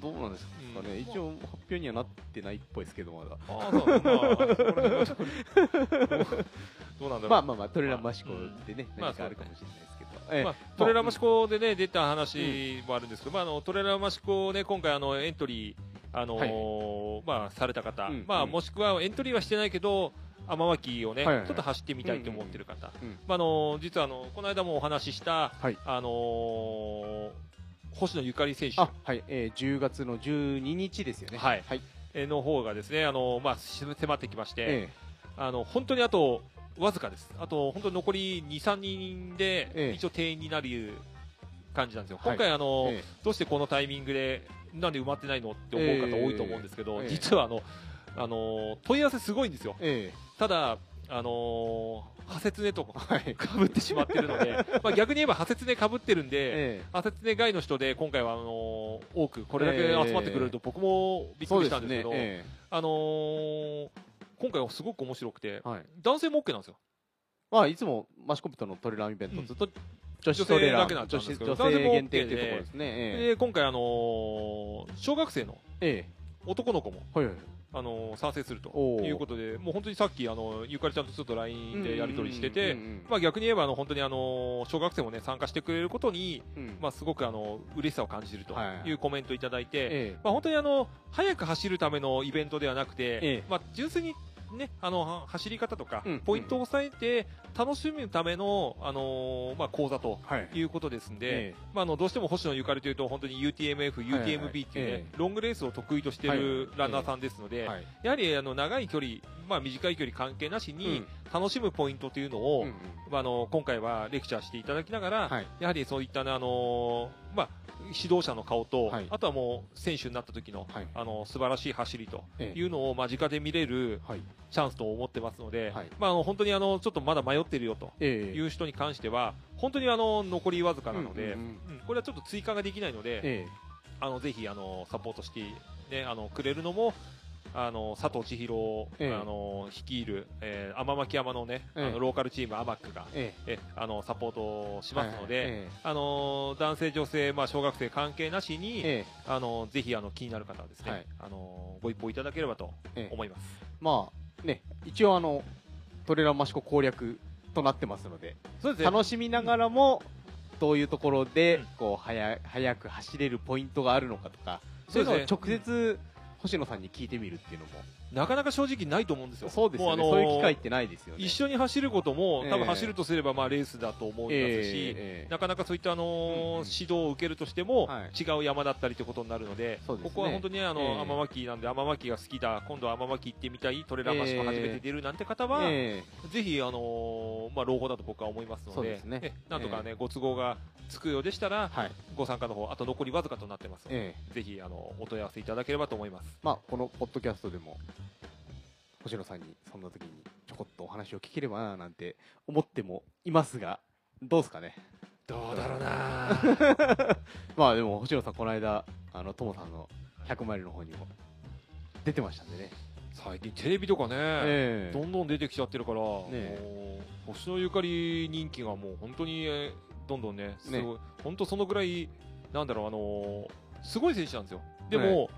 S1: どうなんですかね、
S2: うん。
S1: 一応発表にはなってないっぽいですけど、まだ。
S2: ああ、そうなんだ。まあ、なんだろう。
S1: まあまあまあ、トレランマシコでね、
S2: まあ
S1: 何かあるかもしれないですけど。ええ。
S2: まあ、トレーラーマシコでね、出た話もあるんですけど、まあ、あの、トレーラーマシコね、今回あの、エントリー、あのーまあ、された方、
S1: うん
S2: まあ、
S1: うん。
S2: もしくはエントリーはしてないけど、天巻をね、
S1: はいはいはい。
S2: ちょっと走ってみたいと思ってる方。
S1: うんうん。
S2: まあ、あの、実はあの、この間もお話しした、
S1: はい。
S2: あのー星野ゆかり選手。
S1: あ、はい、えー、10月の12日ですよね。
S2: はい。
S1: はい。
S2: の方がですね、あのまあ、し迫ってきまして、
S1: え
S2: あの、本当にあと、わずかです。あと、本当に残り2、3人で、
S1: ええ。
S2: 一応定員になる感じなんですよ。
S1: はい
S2: 今回、あの、
S1: え
S2: どうしてこのタイミングで、なんで埋まってないのって思う方多いと思うんですけど、
S1: ええ
S2: 実はあの、あの、問い合わせすごいんですよ。
S1: え
S2: ただ、あの破切ねと。かぶってしまってるので、まあ逆に言えば破切ねかぶってるんで、
S1: え
S2: 破切ね外の人で今回はあの多くこれだけ集まってくれると僕もびっくりしたんですけど、
S1: え
S2: あのー今回はすごく面白くて、
S1: えはい。
S2: 男性も OK なんですよ。
S1: まあ、いつもマシコピットのトレランイベント、
S2: うん
S1: ずっと女子トレラン、
S2: 女性だけなん
S1: 女子
S2: ですけど。
S1: 女性限定っていうところですね。え
S2: で今回、あのー小学生の
S1: ええ。
S2: 男の子も。あのー賛成するということで、もう本当にさっき、あのゆかりちゃんとちょっと LINE でやり取りしてて、まあ、逆に言えばあの本当にあの小学生も、ね、参加してくれることに、
S1: うん。
S2: まあ、すごくあの嬉しさを感じると
S1: はい
S2: いうコメントいただいて、
S1: え
S2: まあ、本当にあの早く走るためのイベントではなくて、
S1: ええ。
S2: まあ、純粋に、ね、あのは走り方とか、
S1: うん。
S2: ポイントを抑えて楽しむための、あのーまあ、講座と
S1: い。
S2: いうことですんで、
S1: ええ。
S2: まあ、あのどうしても星野ゆかりというと本当に UTMF、
S1: はいはい。
S2: UTMB っていうね、
S1: ええ。
S2: ロングレースを得意としてい
S1: はい。
S2: るランナーさんですので、
S1: はい。
S2: やはりあの長い距離、まあ、短い距離関係なしに楽しむポイントというのを、
S1: うんうん。
S2: まあ、あの今回はレクチャーしていただきながら、
S1: はい。
S2: やはりそういったね、あのーまあ、指導者の顔と、
S1: はい。
S2: あとはもう選手になった時の、
S1: はい。
S2: あの素晴らしい走りと
S1: ええ。
S2: いうのを間近で見れる
S1: はい。
S2: チャンスと思ってますので、
S1: はい。
S2: まあ、あの本当にあのちょっとまだ迷ってるよと
S1: ええ。
S2: いう人に関しては、本当にあの残りわずかなので、
S1: うんうんうん
S2: うん。これはちょっと追加ができないので、
S1: え。
S2: あのぜひあのサポートして、ね、あのくれるのも、あの佐藤千尋を、
S1: ええ。
S2: あの率いる、えー、天巻山の,、ね
S1: ええ。
S2: あのローカルチーム、アマックが、
S1: ええ。
S2: えあのサポートし
S1: え
S2: ますので、あの男性、女性、まあ、小学生関係なしに、あのぜひあの気になる方はですね、
S1: はい。
S2: あのご一報いただければと
S1: ええ。
S2: 思います。
S1: まあね、一応あの、トレランマシコ攻略となってますので、
S2: そうです
S1: 楽しみながらも、どういうところで
S2: うん、
S1: こう、早、早く走れるポイントがあるのかとか、そういうのを直接、星野さんに聞いてみるっていうのも、
S2: なかなか正直ないと思うんですよ。
S1: そうですよね。
S2: も
S1: そういう機会ってないですよね。
S2: 一緒に走ることも、
S1: ええ
S2: 多分走るとすればまあレースだと思いますし、
S1: ええ
S2: なかなかそういったあのー
S1: うんうん
S2: 指導を受けるとしても、
S1: はい
S2: 違う山だったりということになるので、
S1: ですね
S2: ここは本当にあの、
S1: ええ
S2: 天巻なんで、天巻が好きだ、今度は天巻行ってみたい、トレランマシコ初めて出るなんて方は、
S1: え
S2: ぜひ、あのーまあ、朗報だと僕は思いますので、
S1: ですね
S2: えなんとかね、ご都合がつくようでしたら、
S1: えはい。
S2: ご参加の方、あと残りわずかとなってますので、
S1: ええ
S2: ぜひ、あの、お問い合わせいただければと思います。
S1: まあ、このポッドキャストでも、星野さんにそんな時にちょこっとお話を聞ければななんて思ってもいますが、どうですかね？
S2: どうだろうな
S1: まあでも星野さんこの間あのトモさんの100マイルの方にも出てましたんでね
S2: 最近テレビとかね、
S1: ええ
S2: どんどん出てきちゃってるから、
S1: ね
S2: もう星野ゆかり人気がもう本当に、えーどんどんね、すごい
S1: ね
S2: 本当そのぐらい、なんだろう、あのーすごい選手なんですよ。でも、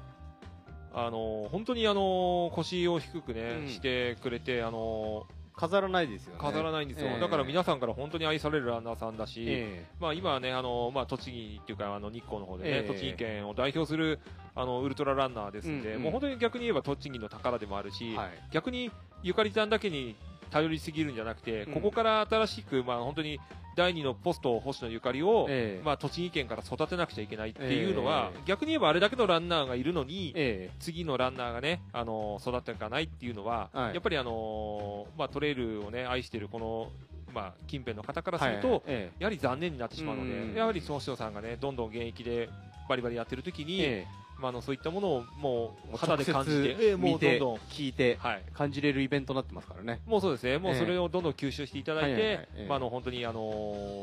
S2: あのー本当にあのー腰を低くね、
S1: うん。
S2: してくれて、あの
S1: 飾らないですよね。
S2: ー飾らないんですよ、
S1: ええ。
S2: だから皆さんから本当に愛されるランナーさんだし、
S1: え
S2: まあ、今はね、あのまあ、栃木っていうか、あの日光の方でね、
S1: ええ。
S2: 栃木県を代表するあのウルトラランナーですんで、
S1: うんうん。
S2: もう本当に逆に言えば栃木の宝でもあるし、
S1: えはい。
S2: 逆にゆかりちゃんだけに頼りすぎるんじゃなくて、
S1: うん。
S2: ここから新しく、まあ、本当に第二のポスト星野ゆかりを、
S1: ええ。
S2: まあ、栃木県から育てなくちゃいけないっていうのは、
S1: ええ。
S2: 逆に言えばあれだけのランナーがいるのに、
S1: え
S2: 次のランナーがね、あの育っていかないっていうのは、
S1: はい。
S2: やっぱりあのまあ、トレイルをね、愛しているこの、まあ、近辺の方から
S1: え
S2: すると、
S1: はい。え
S2: やはり残念になってしまうので、
S1: うん。
S2: やはり星野さんがね、どんどん現役でバリバリやってる時に、
S1: ええ
S2: まあ、あのそういったものをもう
S1: え
S2: 肌で感じて、
S1: 見て
S2: どんどん、
S1: 聞いて
S2: はい、
S1: 感じれるイベントになってますからね。
S2: もうそうですね、もう
S1: ええ。
S2: それをどんどん吸収していただいて
S1: ええ、
S2: まあ、あの本当に、あの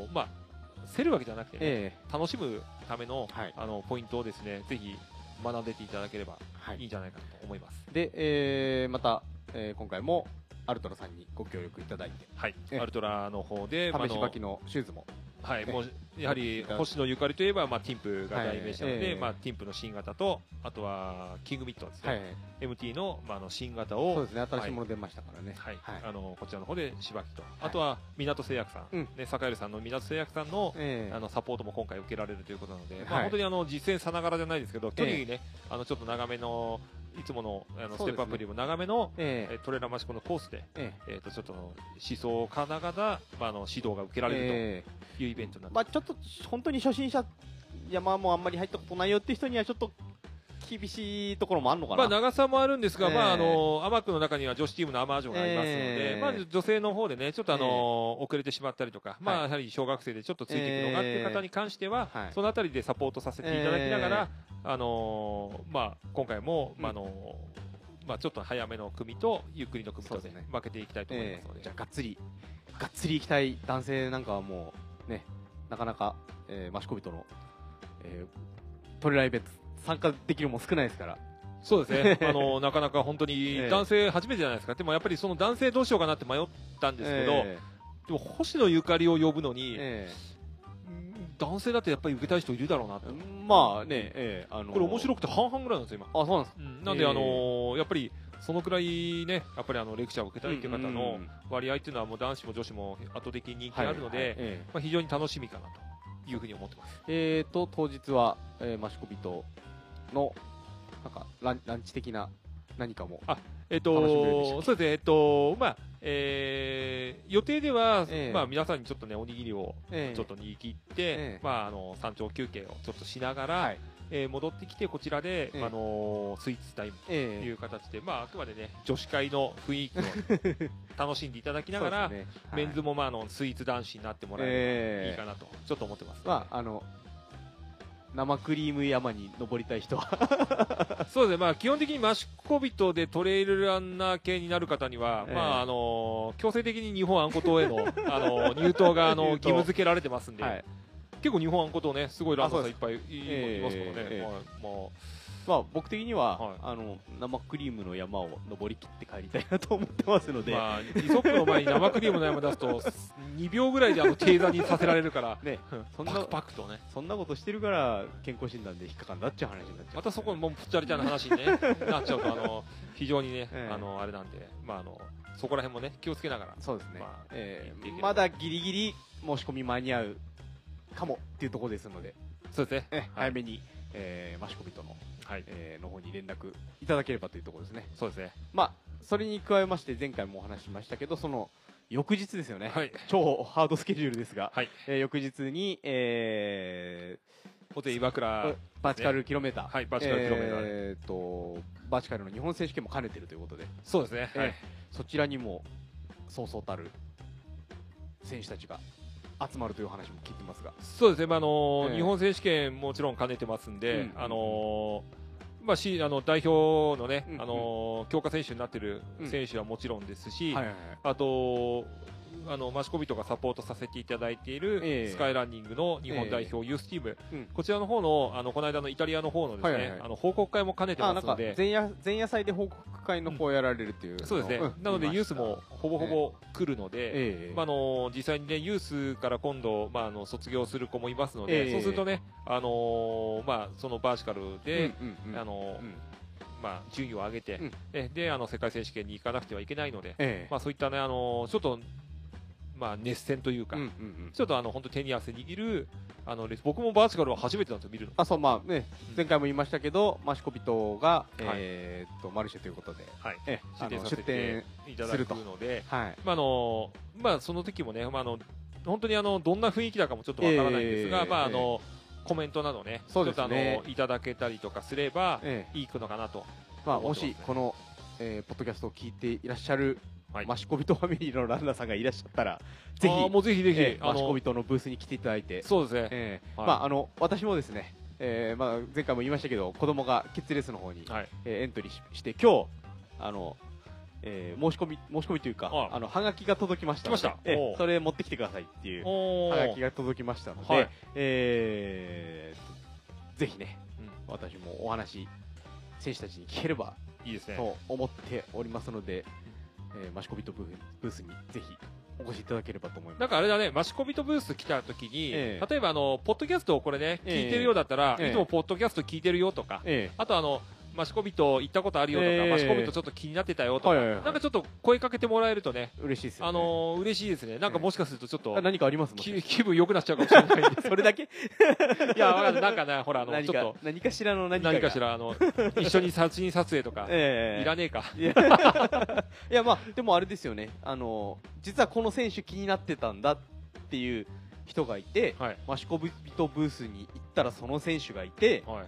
S2: ーまあ、競るわけじゃなくてね、
S1: え
S2: 楽しむための,、
S1: はい。
S2: あのポイントをですね、ぜひ学んでっていただければ
S1: い。
S2: いいんじゃないかなと思います。
S1: で、えーまた、えー今回もアルトラさんにご協力いただいて。
S2: はい、
S1: ええ。
S2: アルトラの方で、
S1: 試し履きのシューズも
S2: はい、
S1: ね
S2: もうやはり
S1: が
S2: 星野ゆかりといえば、まあ、ティンプが代名詞なので、
S1: はいええ。
S2: まあ、ティンプの新型と、あとはキングミットですね、
S1: はい。
S2: MT の,、まああの新型を、
S1: そうですね。新しいもの出ましたからね。
S2: はい。
S1: はい。
S2: あのこちらの方でしばきと、あとは港製薬さん、
S1: うん。
S2: ね、坂井さんの港製薬さんの
S1: ええ。
S2: あのサポートも今回受けられるということなので、まあ、
S1: はい。
S2: 本当にあの実践さながらじゃないですけど、距離
S1: え
S2: ね、あのちょっと長めの、いつものあのステップアップよりも長めの、
S1: え
S2: え。トレーラーマシコのコースで、
S1: ええ。
S2: えー、とちょっと思想をかながら、まあ、あの指導が受けられる
S1: え
S2: というイベントになって
S1: まあちょっと本当に初心者山もあんまり入ったことないよって人にはちょっと厳しいところもあるのかな、
S2: まあ、長さもあるんですが、
S1: ええ。
S2: まあ、あの、アマックの中には女子チームのアマージョがありますので、
S1: ええ。
S2: まあ、女性の方でね、ちょっとあの、
S1: え
S2: 遅れてしまったりとか、まあ、
S1: はい。
S2: やはり小学生でちょっとついていくのがっていう方に関しては、
S1: はい。
S2: そのあたりでサポートさせていただきながら、あのまあ、今回も、まあ、あのまあ、ちょっと早めの組と、ゆっくりの組とで
S1: そうですね。
S2: 分けていきたいと思いますので。
S1: ええ。じゃあがっつりがっつり行きたい男性なんかはもうねなかなか、えー、益子人の、えー、トレーラーイベント参加できるもん少ないですから。
S2: そうですね。あの、なかなか本当に
S1: ええ。
S2: 男性初めてじゃないですか。でもやっぱりその男性どうしようかなって迷ったんですけど、
S1: え
S2: でも星野ゆかりを呼ぶのに、
S1: え
S2: うん男性だってやっぱり受けたい人いるだろうなと。
S1: えまあね、ええあの
S2: これ面白くて半々ぐらいなんですよ、今。
S1: あそうなんです
S2: うん。なんで、
S1: ええ。
S2: あのーやっぱり、そのくらいね、やっぱりあの、レクチャーを受けたいという方の
S1: うん。
S2: 割合っていうのはもう男子も女子も圧倒的に人気あるので、まあ、非常に楽しみかなというふうに思ってます。
S1: ええーと当日は、えー、益子人のなんかランランチ的な何かも。
S2: えっ
S1: 楽しみでした
S2: と、そうですね、えっと、まあ、えー予定では、
S1: ええ。
S2: まあ、皆さんにちょっとね、おにぎりを
S1: ええ。
S2: ちょっと握って、
S1: ええ。
S2: まあ、あの、山頂休憩をちょっとしながら、
S1: はい。
S2: えー戻ってきて、こちらで、
S1: ええ。
S2: あのースイーツタイムと
S1: ええ。
S2: いう形で、まあ、あくまでね、女子会の雰囲気を 楽しんでいただきながら、
S1: ね。はい。
S2: メンズも、まあ、あの、スイーツ男子になってもらえれ
S1: ええ
S2: ばいいかなと、ちょっと思ってます、
S1: まああの生クリーム山に登りたい人は。
S2: そうですね、まあ、基本的にマシコビトでトレイルランナー系になる方には、
S1: ええ。
S2: まあ、あのー強制的に日本あんこ島への、あのー入党が、あの義務付けられてますんで、
S1: はい。
S2: 結構日本あんこ島ね、すごいランナーさんいっぱいい,、
S1: ええ
S2: ますからね。
S1: ええ。
S2: はい。まあ
S1: まあ僕的には、
S2: はい。
S1: あの生クリームの山を登り切って帰りたいなと思ってますので、
S2: まあ、イソップの前に生クリームの山出すと、2秒ぐらいであの低座にさせられるから、
S1: ねそんな
S2: パクパクとね。
S1: そんなことしてるから健康診断で引っかかんだっちゅう話になっちゃう。
S2: またそこにもうぷっちゃりちゃんの話に、ね、なっちゃうと、あの、非常にね、
S1: ええ。
S2: あの、あれなんで、まあ、あの、そこら辺もね、気をつけながら。
S1: そうですね、
S2: まあ
S1: えーまだギリギリ申し込み間に合うかもっていうところですので、
S2: そうですね。
S1: 早めに、えー、マシコビトの、
S2: はい。
S1: えーの方に連絡いただければというところですね
S2: そうですね。
S1: まあそれに加えまして前回もお話ししましたけどその翌日ですよね、
S2: はい。
S1: 超ハードスケジュールですが、
S2: はい。
S1: えー翌日に、え
S2: ホテル岩
S1: ー
S2: 倉、
S1: バーチカルキロメーター、
S2: はいバーチカルキロメーター
S1: えーとバーチカルの日本選手権も兼ねてるということで
S2: そうですね。はい
S1: え。そちらにもそうそうたる選手たちが集まるという話も聞いてますが、
S2: そうですね。まあ、あの、
S1: ええ。
S2: 日本選手権もちろん兼ねてますんで、
S1: うん。
S2: あの、まあ、し、あの、代表のね、
S1: うん
S2: あの、強化選手になってる選手はもちろんですし、
S1: はいはいはい。
S2: あと、あの、マシコビトがサポートさせていただいている、
S1: ええ。
S2: スカイランニングの日本代表ユースチーム、
S1: うん。
S2: こちらの方の、あの、この間のイタリアの方のですね、あの、報告会も兼ねてますので、
S1: 前夜前夜祭で報告会の方やられるっていう、
S2: そうですね。
S1: ん。
S2: なので、ユースもほぼほぼ来るので、
S1: ええ。
S2: まあ、あの実際にね、ユースから今度、まあ、あの卒業する子もいますので、
S1: ええ。
S2: そうするとね、あのーまあ、そのバーチカルで、あのまあ、順位を上げて、
S1: うん。
S2: えであの世界選手権に行かなくてはいけないので、
S1: ええ。
S2: まあ、そういったね、あのーちょっと、まあ、熱戦というか、
S1: うんうんうん
S2: ちょっとあの本当手に汗握るあのレース僕もバーチカルは初めてなんですよ、見るの。
S1: あそうまあね
S2: うん。
S1: 前回も言いましたけど、マシコビトが、
S2: はい。
S1: えーっとマルシェということで、
S2: はい、
S1: え
S2: 出
S1: 店
S2: ていただくので、
S1: はい。
S2: まああのまあ、その時もね、まあ、あの本当にあのどんな雰囲気だかもちょっとわからないんですが、
S1: ええ
S2: まああのコメントなどね、
S1: ね。
S2: ちょっとあのいただけたりとかすれば、
S1: ええ。
S2: いいのかなと。
S1: まあ、も
S2: 思ってますね。
S1: しこの、えーポッドキャストを聞いていらっしゃる、
S2: はい。
S1: マシコビトファミリーのランナーさんがいらっしゃったらぜひ
S2: もうぜひぜひ、
S1: えーマシコビトのブースに来ていただいて、
S2: そうですね。
S1: えー
S2: はい。
S1: まあ、あの私もですね、えーまあ、前回も言いましたけど子供がキッズレースの方に、
S2: はい。
S1: えーエントリーしして今日あの、えー申し込み申し込みというか
S2: あ
S1: あのはがきが届きましたえー。それ持ってきてくださいっていう
S2: お
S1: はがき
S2: ー
S1: が届きましたので、
S2: はい。
S1: えーぜひね
S2: う
S1: 私もお話選手たちに聞ければ
S2: んいいですね。
S1: と思っておりますので、えーマシコビットブースにぜひお越しいただければと思います。
S2: なんかあれだね、マシコビトブース来た時に、
S1: ええ。
S2: 例えばあの、ポッドキャストをこれね、
S1: ええ。
S2: 聞いてるようだったら、
S1: ええ。
S2: いつもポッドキャスト聞いてるよとか、
S1: え。
S2: あとあの、マシコビト行ったことあるよとか、
S1: ええ
S2: マシコビトちょっと気になってたよとか、
S1: はいはいはい
S2: なんかちょっと声かけてもらえるとね、
S1: え嬉しいですよ、ね。
S2: あのー嬉しいですね。なんかもしかするとちょっと、
S1: あ何かあります
S2: 気分良くなっちゃうかもしれない。
S1: それだけ？
S2: いや、わかんなんかね、ほら、あの、ちょっと、
S1: 何かしらの何かが
S2: 何かしら、あの、一緒に写真撮影とか、
S1: ええ
S2: いらねえか。
S1: いや いやまあでもあれですよねあの実はこの選手気になってたんだっていう人がいて、
S2: はい。
S1: マシコビトブースに行ったらその選手がいて
S2: はい。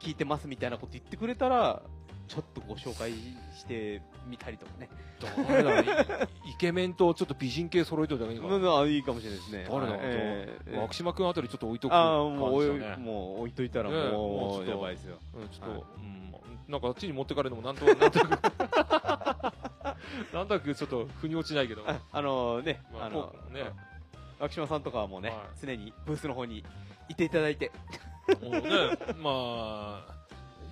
S1: 聞いてますみたいなこと言ってくれたらちょっとご紹介してみたりとかね。
S2: 誰だ。ろうイイケメンとちょっと美人系揃えといた方がいいのか。な。
S1: まあいいかもしれないですね。
S2: 誰だ
S1: ええ
S2: 涌島君あたりちょっと置いとく
S1: あもう
S2: ね。
S1: もう置いといたら
S2: ねも
S1: もう
S2: うちょっと
S1: やばいですよ。
S2: うん、ちょっと、
S1: はい。
S2: うん、なんかあっちに持ってかれるのもなんとなく、なんとなく、なんとなくちょっと腑に落ちないけど。
S1: ああのね
S2: まあ
S1: あの
S2: ね。
S1: 涌島さんとかはもうね
S2: はい。
S1: 常にブースの方にいていただいて
S2: もうね、まあ、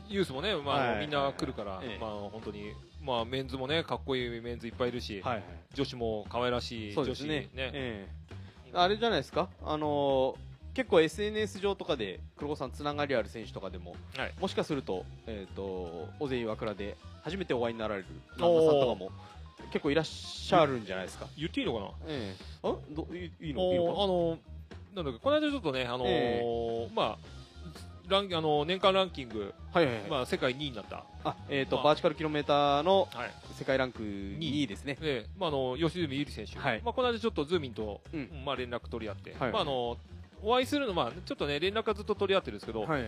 S2: ユースもね、まあ、
S1: はい。
S2: みんな来るから、
S1: ええ。
S2: まあ、本当に、まあ、メンズもね、かっこいいメンズいっぱいいるし、
S1: はい
S2: 女子も可愛らしい女子
S1: そうですね。
S2: ね。
S1: ええ。あれじゃないですか？あのー結構 SNS 上とかで黒子さんつながりある選手とかでも、
S2: はい。
S1: もしかすると,、えー、と尾瀬岩倉で初めてお会いになられるランナーさんとかも結構いらっしゃるんじゃないですか、
S2: 言っていいのかな？
S1: ええ。あ？どいいいいの
S2: お
S1: いいのか
S2: あの、なんだっけ、この間ちょっとね、あのー
S1: え。
S2: まあ、ランあの年間ランキング、
S1: はいはいはい、
S2: まあ、世界2位になった。
S1: あえーと
S2: まあ。
S1: バーチカルキロメーターの
S2: はい。
S1: 世界ランク2位。ですね。
S2: で、まあ、あの、吉住ゆり選手。
S1: はい。
S2: まあ、この間ちょっとズーミンと、
S1: うん。
S2: まあ、連絡取り合って、
S1: はい。
S2: まあ、あの、お会いするのは、ちょっとね、連絡はずっと取り合ってるんですけど、
S1: はい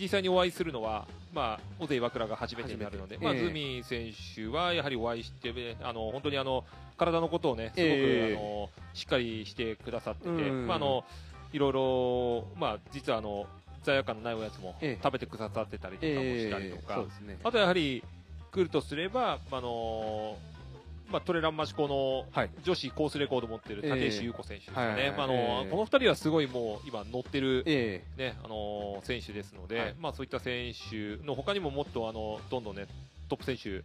S2: 実際にお会いするのは、まあ、小瀬岩倉が初めてになるので、まあ、ズーミン選手はやはりお会いして、ね、あの、本当にあの、体のことをね、すごく、
S1: ええ。
S2: あの、しっかりしてくださってて、
S1: うん。
S2: まあ、あの、いろいろ、まあ、実はあの、罪悪感のないおやつも
S1: ええ。
S2: 食べてくださってたりとかもしたりとか、あとやはり来るとすれば、あのまあ、トレランマシコの
S1: はい。
S2: 女子コースレコード持ってる
S1: ええ
S2: 立石優子選手ですかね、この二人はすごいもう今乗ってる、
S1: え
S2: ねあの選手ですので、
S1: はい。
S2: まあ、そういった選手の他にももっとあのどんどんねトップ選手
S1: い。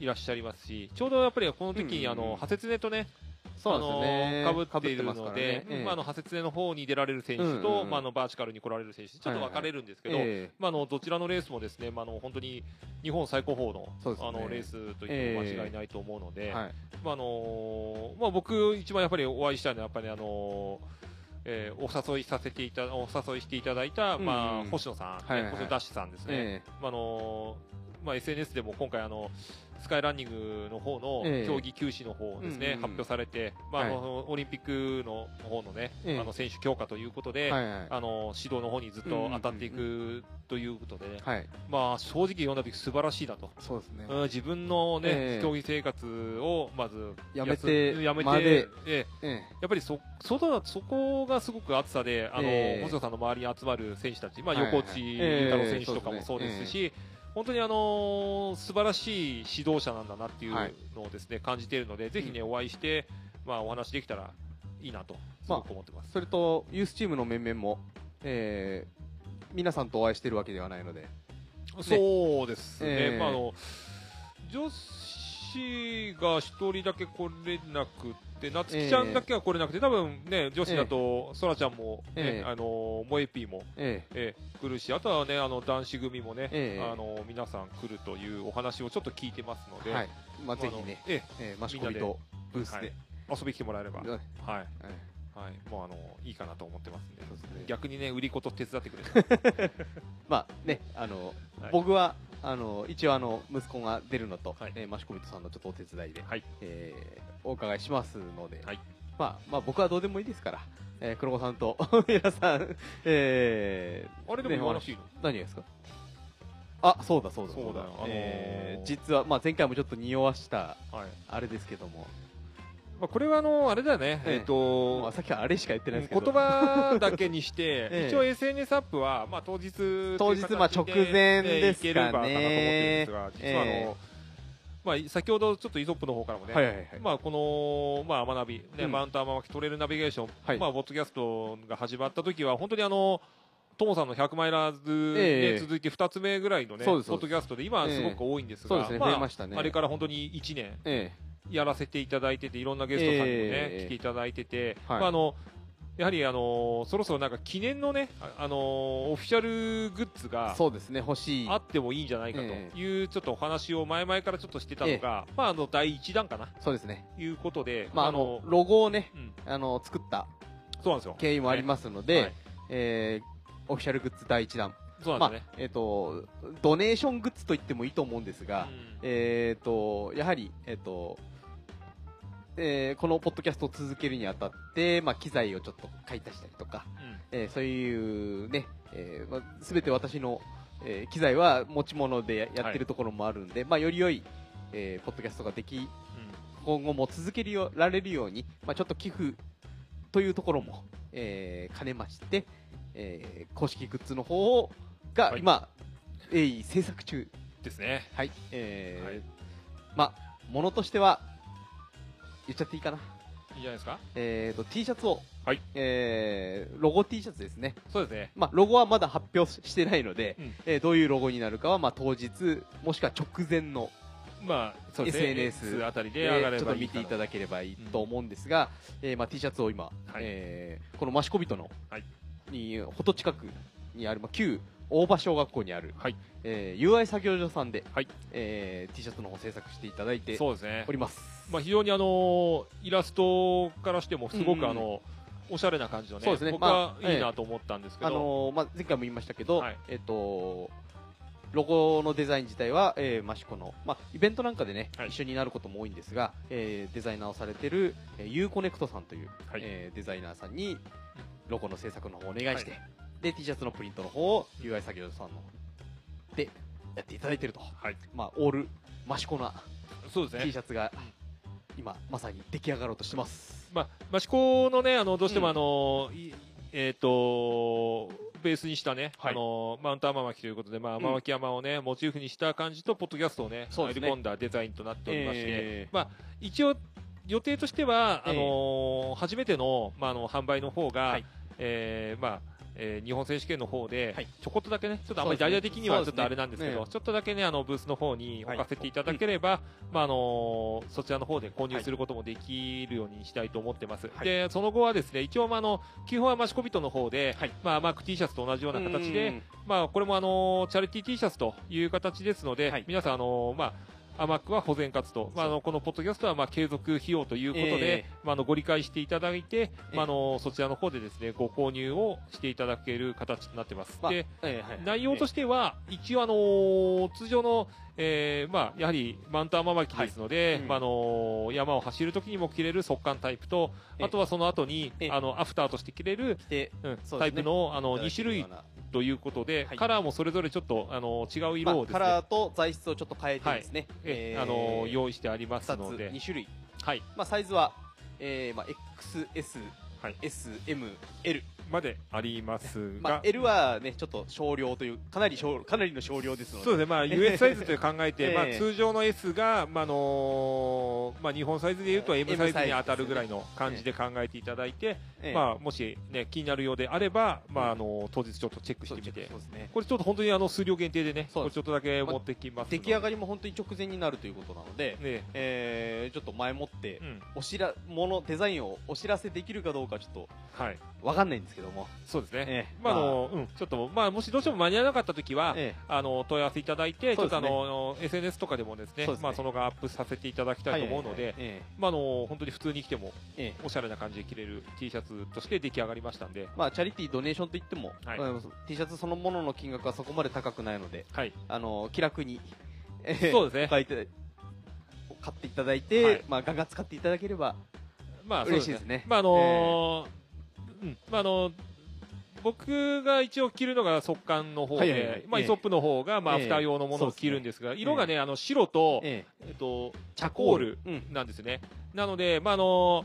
S2: いらっしゃいますしちょうどやっぱりこの時に、あの派切ねとね
S1: そうなんですよね
S2: あの被っているので、まあ、あの派切ねの方に出られる選手と、まあ、あのバーチカルに来られる選手ちょっと分かれるんですけど、
S1: え
S2: まあ、あのどちらのレースもですね、まあ、あの本当に日本最高峰の,、あのレースと言っても間違いないと思うので、
S1: えはい
S2: まああのまあ、僕、一番やっぱりお会いしたいのはやっぱり、あのえーお誘いさせていたお誘いしていただいた、まあ、星野さん、星野ダッシュさんですね、
S1: え
S2: まああのまあ、SNS でも今回あの、スカイランニングの方の
S1: ええ。
S2: 競技休止の方をですね、
S1: うんうん
S2: 発表されて、まああのオリンピックの方のね、
S1: ええ。
S2: あの選手強化ということで、
S1: えはいはい。
S2: あの指導の方にずっと当たっていくということで、
S1: はい。
S2: まあ、正直読んだ時素晴らしいなと。
S1: そうですね。
S2: うん自分のね、
S1: ええ。
S2: 競技生活をまず
S1: やめて
S2: やめて、
S1: まで。
S2: ええ。
S1: え
S2: やっぱりそそこそこがすごく熱さで、あの、
S1: ええ。
S2: 星野さんの周りに集まる選手たち、まあ、
S1: はいはい
S2: 横内太郎選手とかもそうですし、
S1: え
S2: 本当にあの素晴らしい指導者なんだなっていうのをですね、感じているので、ぜひね、お会いして、まあ、お話できたらいいなと、すごく思ってます。
S1: それとユースチームの面々も、えー皆さんとお会いしてるわけではないので、
S2: そうですね、
S1: えー。
S2: まあ、あの女子が一人だけ来れなくて、なつきちゃんだけは来れなくて、多分ね、女子だと、そらちゃんも、ね
S1: えー
S2: あの萌えぴーも、
S1: え
S2: え。ー来るし、あとはね、あの男子組もね、
S1: ええ。
S2: あの皆さん来るというお話をちょっと聞いてますので、
S1: ーはい。まあ、
S2: まあ
S1: ぜひね、
S2: え
S1: えー、マシコビとブースで、
S2: え遊びに来てもらえれば、
S1: はい。
S2: はい、もうあのいいかなと思ってますんで、逆にね、売り子と手伝ってくれる。
S1: まあね、あの、
S2: はい。
S1: 僕はあの一応あの息子が出るのと、
S2: はい。
S1: えーマシコビトさんのちょっとお手伝いで、
S2: はい。
S1: えーお伺いしますので、
S2: はい。
S1: まあまあ僕はどうでもいいですから、えー、黒子さんと 皆さん、えー
S2: あれでも言わなくていいの、
S1: 何がですか？あそうだそうだ。
S2: そうだよ。あのー
S1: えー実は、まあ、前回もちょっと匂わした
S2: はい。
S1: あれですけども、
S2: まあ、これはあのあれだよね、
S1: ええ。
S2: えっ、と、
S1: まあ、さっきはあれしか言ってないですけど。
S2: 言葉だけにして、
S1: ええ。
S2: 一応 SNS アップは、まあ、当日
S1: 当日まあ直前ですかね。
S2: いければかなと思ってるんですが、実はあの、
S1: え
S2: まあ、先ほどちょっとイソップの方からもね、
S1: はいはいはい、
S2: まあ、この、まあ、天ナビ、ね
S1: うん。
S2: マウント天巻トレイルナビゲーション、
S1: はい。
S2: まあ、ボッドキャストが始まった時は、本当にあの、トモさんの100マイラーズで
S1: ええ。
S2: 続いて2つ目ぐらいのね、ポッドキャストで、今はすごく多いんですが、まあ
S1: 増えましたね。
S2: あれから本当に1年。
S1: え
S2: やらせていただいてて、いろんなゲストさんにもね、
S1: ええ。
S2: 来ていただいてて、
S1: はい。
S2: まあ、あの、やはりあのそろそろなんか記念のね、ああのオフィシャルグッズ
S1: え
S2: が
S1: そうですね欲しい。
S2: あってもいいんじゃないかと
S1: え
S2: いうちょっとお話を前々からちょっとしてたのが、まああの第一弾かな。
S1: そうですね。
S2: いうことで、
S1: まああのロゴをね
S2: うん、
S1: あの作った
S2: そうなんですよ。
S1: 経緯もありますので、
S2: はい。
S1: えーオフィシャルグッズ第一弾。
S2: そうなんですよね。
S1: まあえっ、とドネーショングッズと言ってもいいと思うんですが、
S2: うん。
S1: えっ、とやはりえっ、とえーこのポッドキャストを続けるにあたって、まあ、機材をちょっと買い足したりとか、えーそういうね、えーまあ、全て私の、えー機材は持ち物でやってるところもあるんで、まあ、より良い、えーポッドキャストができ今後も続けるよられるように、まあ、ちょっと寄付というところも、えー兼ねまして、えー公式グッズの方が
S2: はい。
S1: 今、鋭意制作中。
S2: うんですね。
S1: はい、えー
S2: はい。
S1: まあものとしては言っちゃっていいかな、
S2: いいんじゃないですか？
S1: えー、と T シャツを、
S2: はい。
S1: えーロゴ T シャツですね、
S2: そうですね。
S1: まあ、ロゴはまだ発表してないので、
S2: うん。
S1: えーどういうロゴになるかは、まあ、当日もしくは直前の
S2: まあ、ね。
S1: SNS
S2: あたり
S1: でちょっと見ていただければいいと思うんですが、えーまあ、T シャツを今、えーこの益子人の、
S2: はい。
S1: にほど近くにある、まあ、旧大羽小学校にある、
S2: はい。
S1: えー UI 作業所さんで、
S2: はい。
S1: えー T シャツの方制作していただいて
S2: そうですね。
S1: お。ります。
S2: まあ、非常にあのイラストからしてもすご
S1: うんうん。
S2: くあの、おしゃれな感じのね
S1: ね。
S2: 僕は
S1: まあ
S2: いいなと思ったんですけど、
S1: あのーまあ、前回も言いましたけど、
S2: はい。
S1: えっ、とロゴのデザイン自体は、えー、益子の、まあ、イベントなんかでね、
S2: はい。
S1: 一緒になることも多いんですが、えーデザイナーをされてる、えー、ユーコネクトさんという、
S2: はい。
S1: えーデザイナーさんにロゴの制作の方をお願いして、で T シャツのプリントの方を UI 作業さんのでやっていただいてると、
S2: はい。
S1: まあ、オール益子な
S2: そうです
S1: T
S2: ね
S1: シャツが今まさに出来上がろうとしてます。
S2: まあ、益子のね、あの、どうしても
S1: うん
S2: あの、いえっ、と、ベースにしたね、
S1: はい。
S2: あの、マウント天巻ということで、まあ、
S1: うん。
S2: 天巻山をね、モチーフにした感じと、ポッドキャストをね、
S1: ね。
S2: 入り込んだデザインとなっておりまして、
S1: え
S2: まあ、一応、予定としては、
S1: ええ
S2: あの初めての、まあ、あの、販売の方が、
S1: はい。
S2: えーまあ、えー日本選手権の方で、
S1: はい。
S2: ちょこっとだけね、ちょっとあんまり大々的にはちょっとあれなんですけど、
S1: ええ。
S2: ちょっとだけね、あの、ブースの方に置
S1: はい
S2: かせていただければ、まあ、あのそちらの方で購入することもできるようにしたいと思ってます。
S1: はい。
S2: で、その後はですね、一応、まあ、あの、基本はマシコビトの方で、
S1: はい。
S2: まあ、マーク T シャツと同じような形で、
S1: うん
S2: まあ、これもあの、チャリティー T シャツという形ですので、
S1: はい。
S2: 皆さん、あの、まあ、アマックは保全活動、まあ、あのこのポッドキャストはまあ継続費用ということで、
S1: ええ。
S2: まあ、あのご理解していただいて、
S1: ええ。
S2: まあ、あのそちらの方でですねご購入をしていただける形となってます。
S1: まあ
S2: で
S1: えーはい。
S2: 内容としては、一応、あのー通常の、えーまあ、やはりマウント天巻きですので、
S1: はい。うん。
S2: まああのー山を走るときにも着れる速乾タイプと、
S1: ええ。
S2: あとはその後に、
S1: ええ。
S2: あのアフターとして着れる、
S1: で
S2: うん
S1: ね。
S2: タイプのあの2
S1: いただけ
S2: 種類ということで、
S1: はい。
S2: カラーもそれぞれちょっと、あの違う色をですね、
S1: まあカラーと材質をちょっと変えてですね、
S2: え
S1: ー
S2: あの用意してあります
S1: 2つ
S2: ので、
S1: 2種類、
S2: はい、
S1: まあ、サイズは、えーまあ、XS、
S2: はい。
S1: SM、L
S2: までありますが、
S1: まあ、L はねちょっと少量というかなり少かなりの少量ですので。
S2: そうですね、まあ、US サイズと考えて、
S1: ええ。
S2: まあ、通常の S が、まああのまあ、日本サイズでいうと M サイズに当たるぐらいの感じで考えていただいて、
S1: ええ。
S2: まあ、もし、ね、気になるようであれば、まあ、あの当日ちょっとチェックしてみて。
S1: ね。
S2: これちょっと本当にあの数量限定でねこれちょっとだけ持ってきますので。
S1: 出来上がりも本当に直前になるということなので、
S2: ね
S1: え。ーちょっと前もって
S2: うん。
S1: おしらものデザインをお知らせできるかどうかちょっと
S2: はい、
S1: わかんないんですけども、
S2: そうですね、
S1: ええ。
S2: まああのうん、ちょっと、まあ、もしどうしても間に合わなかったときは、
S1: え
S2: あの問い合わせいただいて、ちょっとあの SNS とかでもですね
S1: すね。
S2: まあ、その後アップさせていただきたいと思うので、まあ、あの本当に普通に着ても
S1: ええ。え
S2: おしゃれな感じで着れる T シャツとして出来上がりましたんで、
S1: まあ、チャリティードネーションといっても、
S2: はい。
S1: まあ T シャツそのものの金額はそこまで高くないので、
S2: はい、
S1: あの気楽に、えー
S2: そうですね。
S1: お買っていただいて、
S2: はい。
S1: まあ、ガンガン使っていただければ、
S2: まあ、
S1: 嬉しいですね。
S2: まああのーうん、まああの僕が一応着るのが速乾の方で、
S1: はいはいはい。
S2: まあ、
S1: ええ。
S2: イソップの方が、まあ、ア
S1: ええ。
S2: フター用のものを着るんですが、色がね、あの白
S1: え
S2: と、
S1: え
S2: え。っと、
S1: チャ
S2: コール。
S1: うん、
S2: なんですね。なので、まああの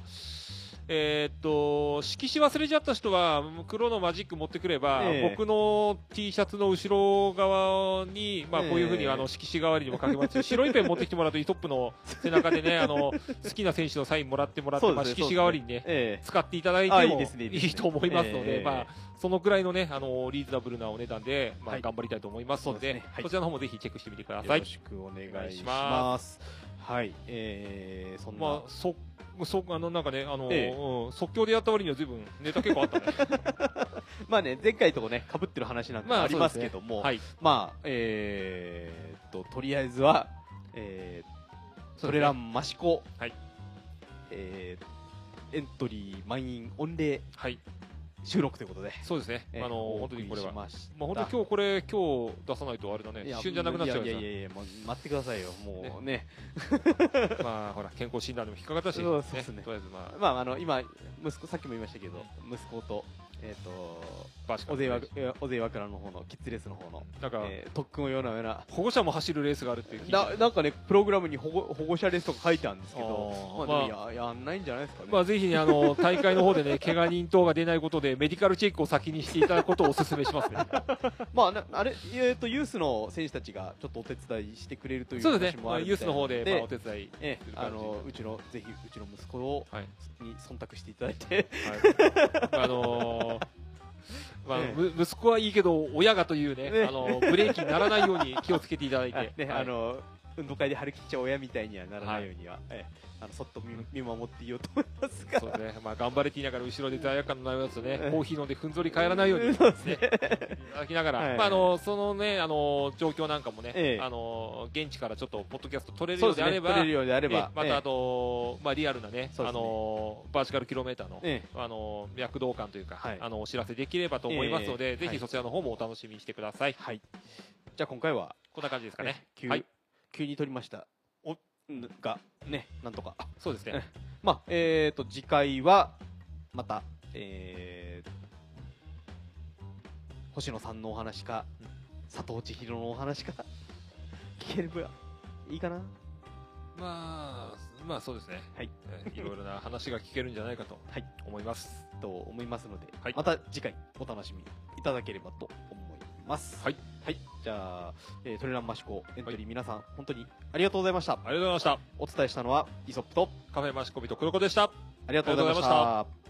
S2: えーっと色紙忘れちゃった人は黒のマジック持ってくれば、
S1: ええ。
S2: 僕の T シャツの後ろ側に、まあ、
S1: ええ。
S2: こういうふうにあの色紙代わりにも書けますし 白いペン持ってきてもらうとイトップの背中でねあの好きな選手のサインもらってもらって、まあ、色紙代わりにね
S1: え
S2: 使っていただいてもい
S1: あい
S2: と思いますので、
S1: ええ。
S2: まあ、そのくらいのねあのリーズナブルなお値段で、まあ、
S1: はい。
S2: 頑張りたいと思いますので,、
S1: そね。はい。
S2: こちらの方もぜひチェックしてみてくだ
S1: え
S2: さい。
S1: よろ。しくお願いします。はい、えー、そんな、
S2: まあ、そ、そ、あの、なんかね、あの、
S1: ええ
S2: うん、即興でやった割には随分ネタ結構あったね。
S1: まあね、前回とこね、被ってる話なんてありますけども、
S2: はい。
S1: まあ、えーっと、とりあえずは、えー、トレランマシコ、
S2: はい
S1: えー、エントリー満員御礼
S2: はい。
S1: 収録ということで、
S2: そうですね。
S1: えー
S2: あの、
S1: お
S2: 本当にこれは。
S1: ま
S2: あ、本当今日これ、今日出さないとあれだね。一瞬じゃなくなっちゃう
S1: いやいやいやいやもう待ってくださいよもうね
S2: だ まあ、ほら、健康診断でも引っかかったし。
S1: そうそうですね
S2: とりあえず、まあ、
S1: まああの今息子さっきも言いましたけど息子とえっ、と
S2: バシカ
S1: 小勢わ小勢和倉の方のキッズレースの方の、
S2: なんか、
S1: えー特訓をようなような。
S2: 保護者も走るレースがあるって聞いて
S1: ななんかねプログラムに保護保護者レースとか書いてあるんですけど
S2: あー。
S1: まあ、でもややんないんじゃないですかね、
S2: まあ、ぜひね、あの、大会の方でね、怪我人等が出ないことで、メディカルチェックを先にしていただくことをお勧めしますね。
S1: まあなあれえっ、とユースの選手たちがちょっとお手伝いしてくれるという
S2: そうですね。ユースの方で、まあ、お手伝い。
S1: ええあのうちのぜひうちの息子を、
S2: はい。
S1: に忖度していただいて。
S2: はい、あのーまあ、
S1: ええ。
S2: む息子はいいけど、親がというね、
S1: ね
S2: あのブレーキにならないように気をつけていただいて、
S1: あね、
S2: はい。
S1: あの運動会で張り切っちゃう親みたいにはならないようには、ええあのそっと見見守っていようと思いますが
S2: そうです。ね、まあ、頑張れって言いながら後ろで罪悪感のないやつとね、
S1: ええ。
S2: コーヒー飲んでふんぞり返らないように、ね、いただきながら、
S1: はい。
S2: まあ、あのそのね、あの状況なんかもね、
S1: ええ。
S2: あの現地からちょっとポッドキャスト取れるようであれば、
S1: 取れるようであれば。
S2: ええま
S1: ええ。
S2: たあと、まあ、リアルなね、あのバーチカルキロメーターの、
S1: え
S2: あの躍動感というか、
S1: はい。
S2: あのお知らせできればと思いますので、ぜひそちらの方もお楽しみにしてください。
S1: はい。じゃあ今回は
S2: こんな感じですかね。
S1: 急,、
S2: はい、
S1: 急に取りました。
S2: お
S1: んがねなんとか。
S2: そうですね。
S1: まあえっ、と次回はまたえー星野さんのお話か、佐藤千尋のお話か聞ければいいかな。
S2: まあ、まあそうですね。
S1: はい。
S2: えーいろいろな話が聞けるんじゃないかと
S1: はい。
S2: 思います。
S1: と思いますので、
S2: はい。
S1: また次回お楽しみいただければと思います。
S2: はい、
S1: はい、じゃあ、えートレランマシコエントリー皆さん、本当にありがとうございました
S2: ありがとうございました。
S1: お伝えしたのはイソップと
S2: カフェマシコビと黒子でした。
S1: ありがとうございました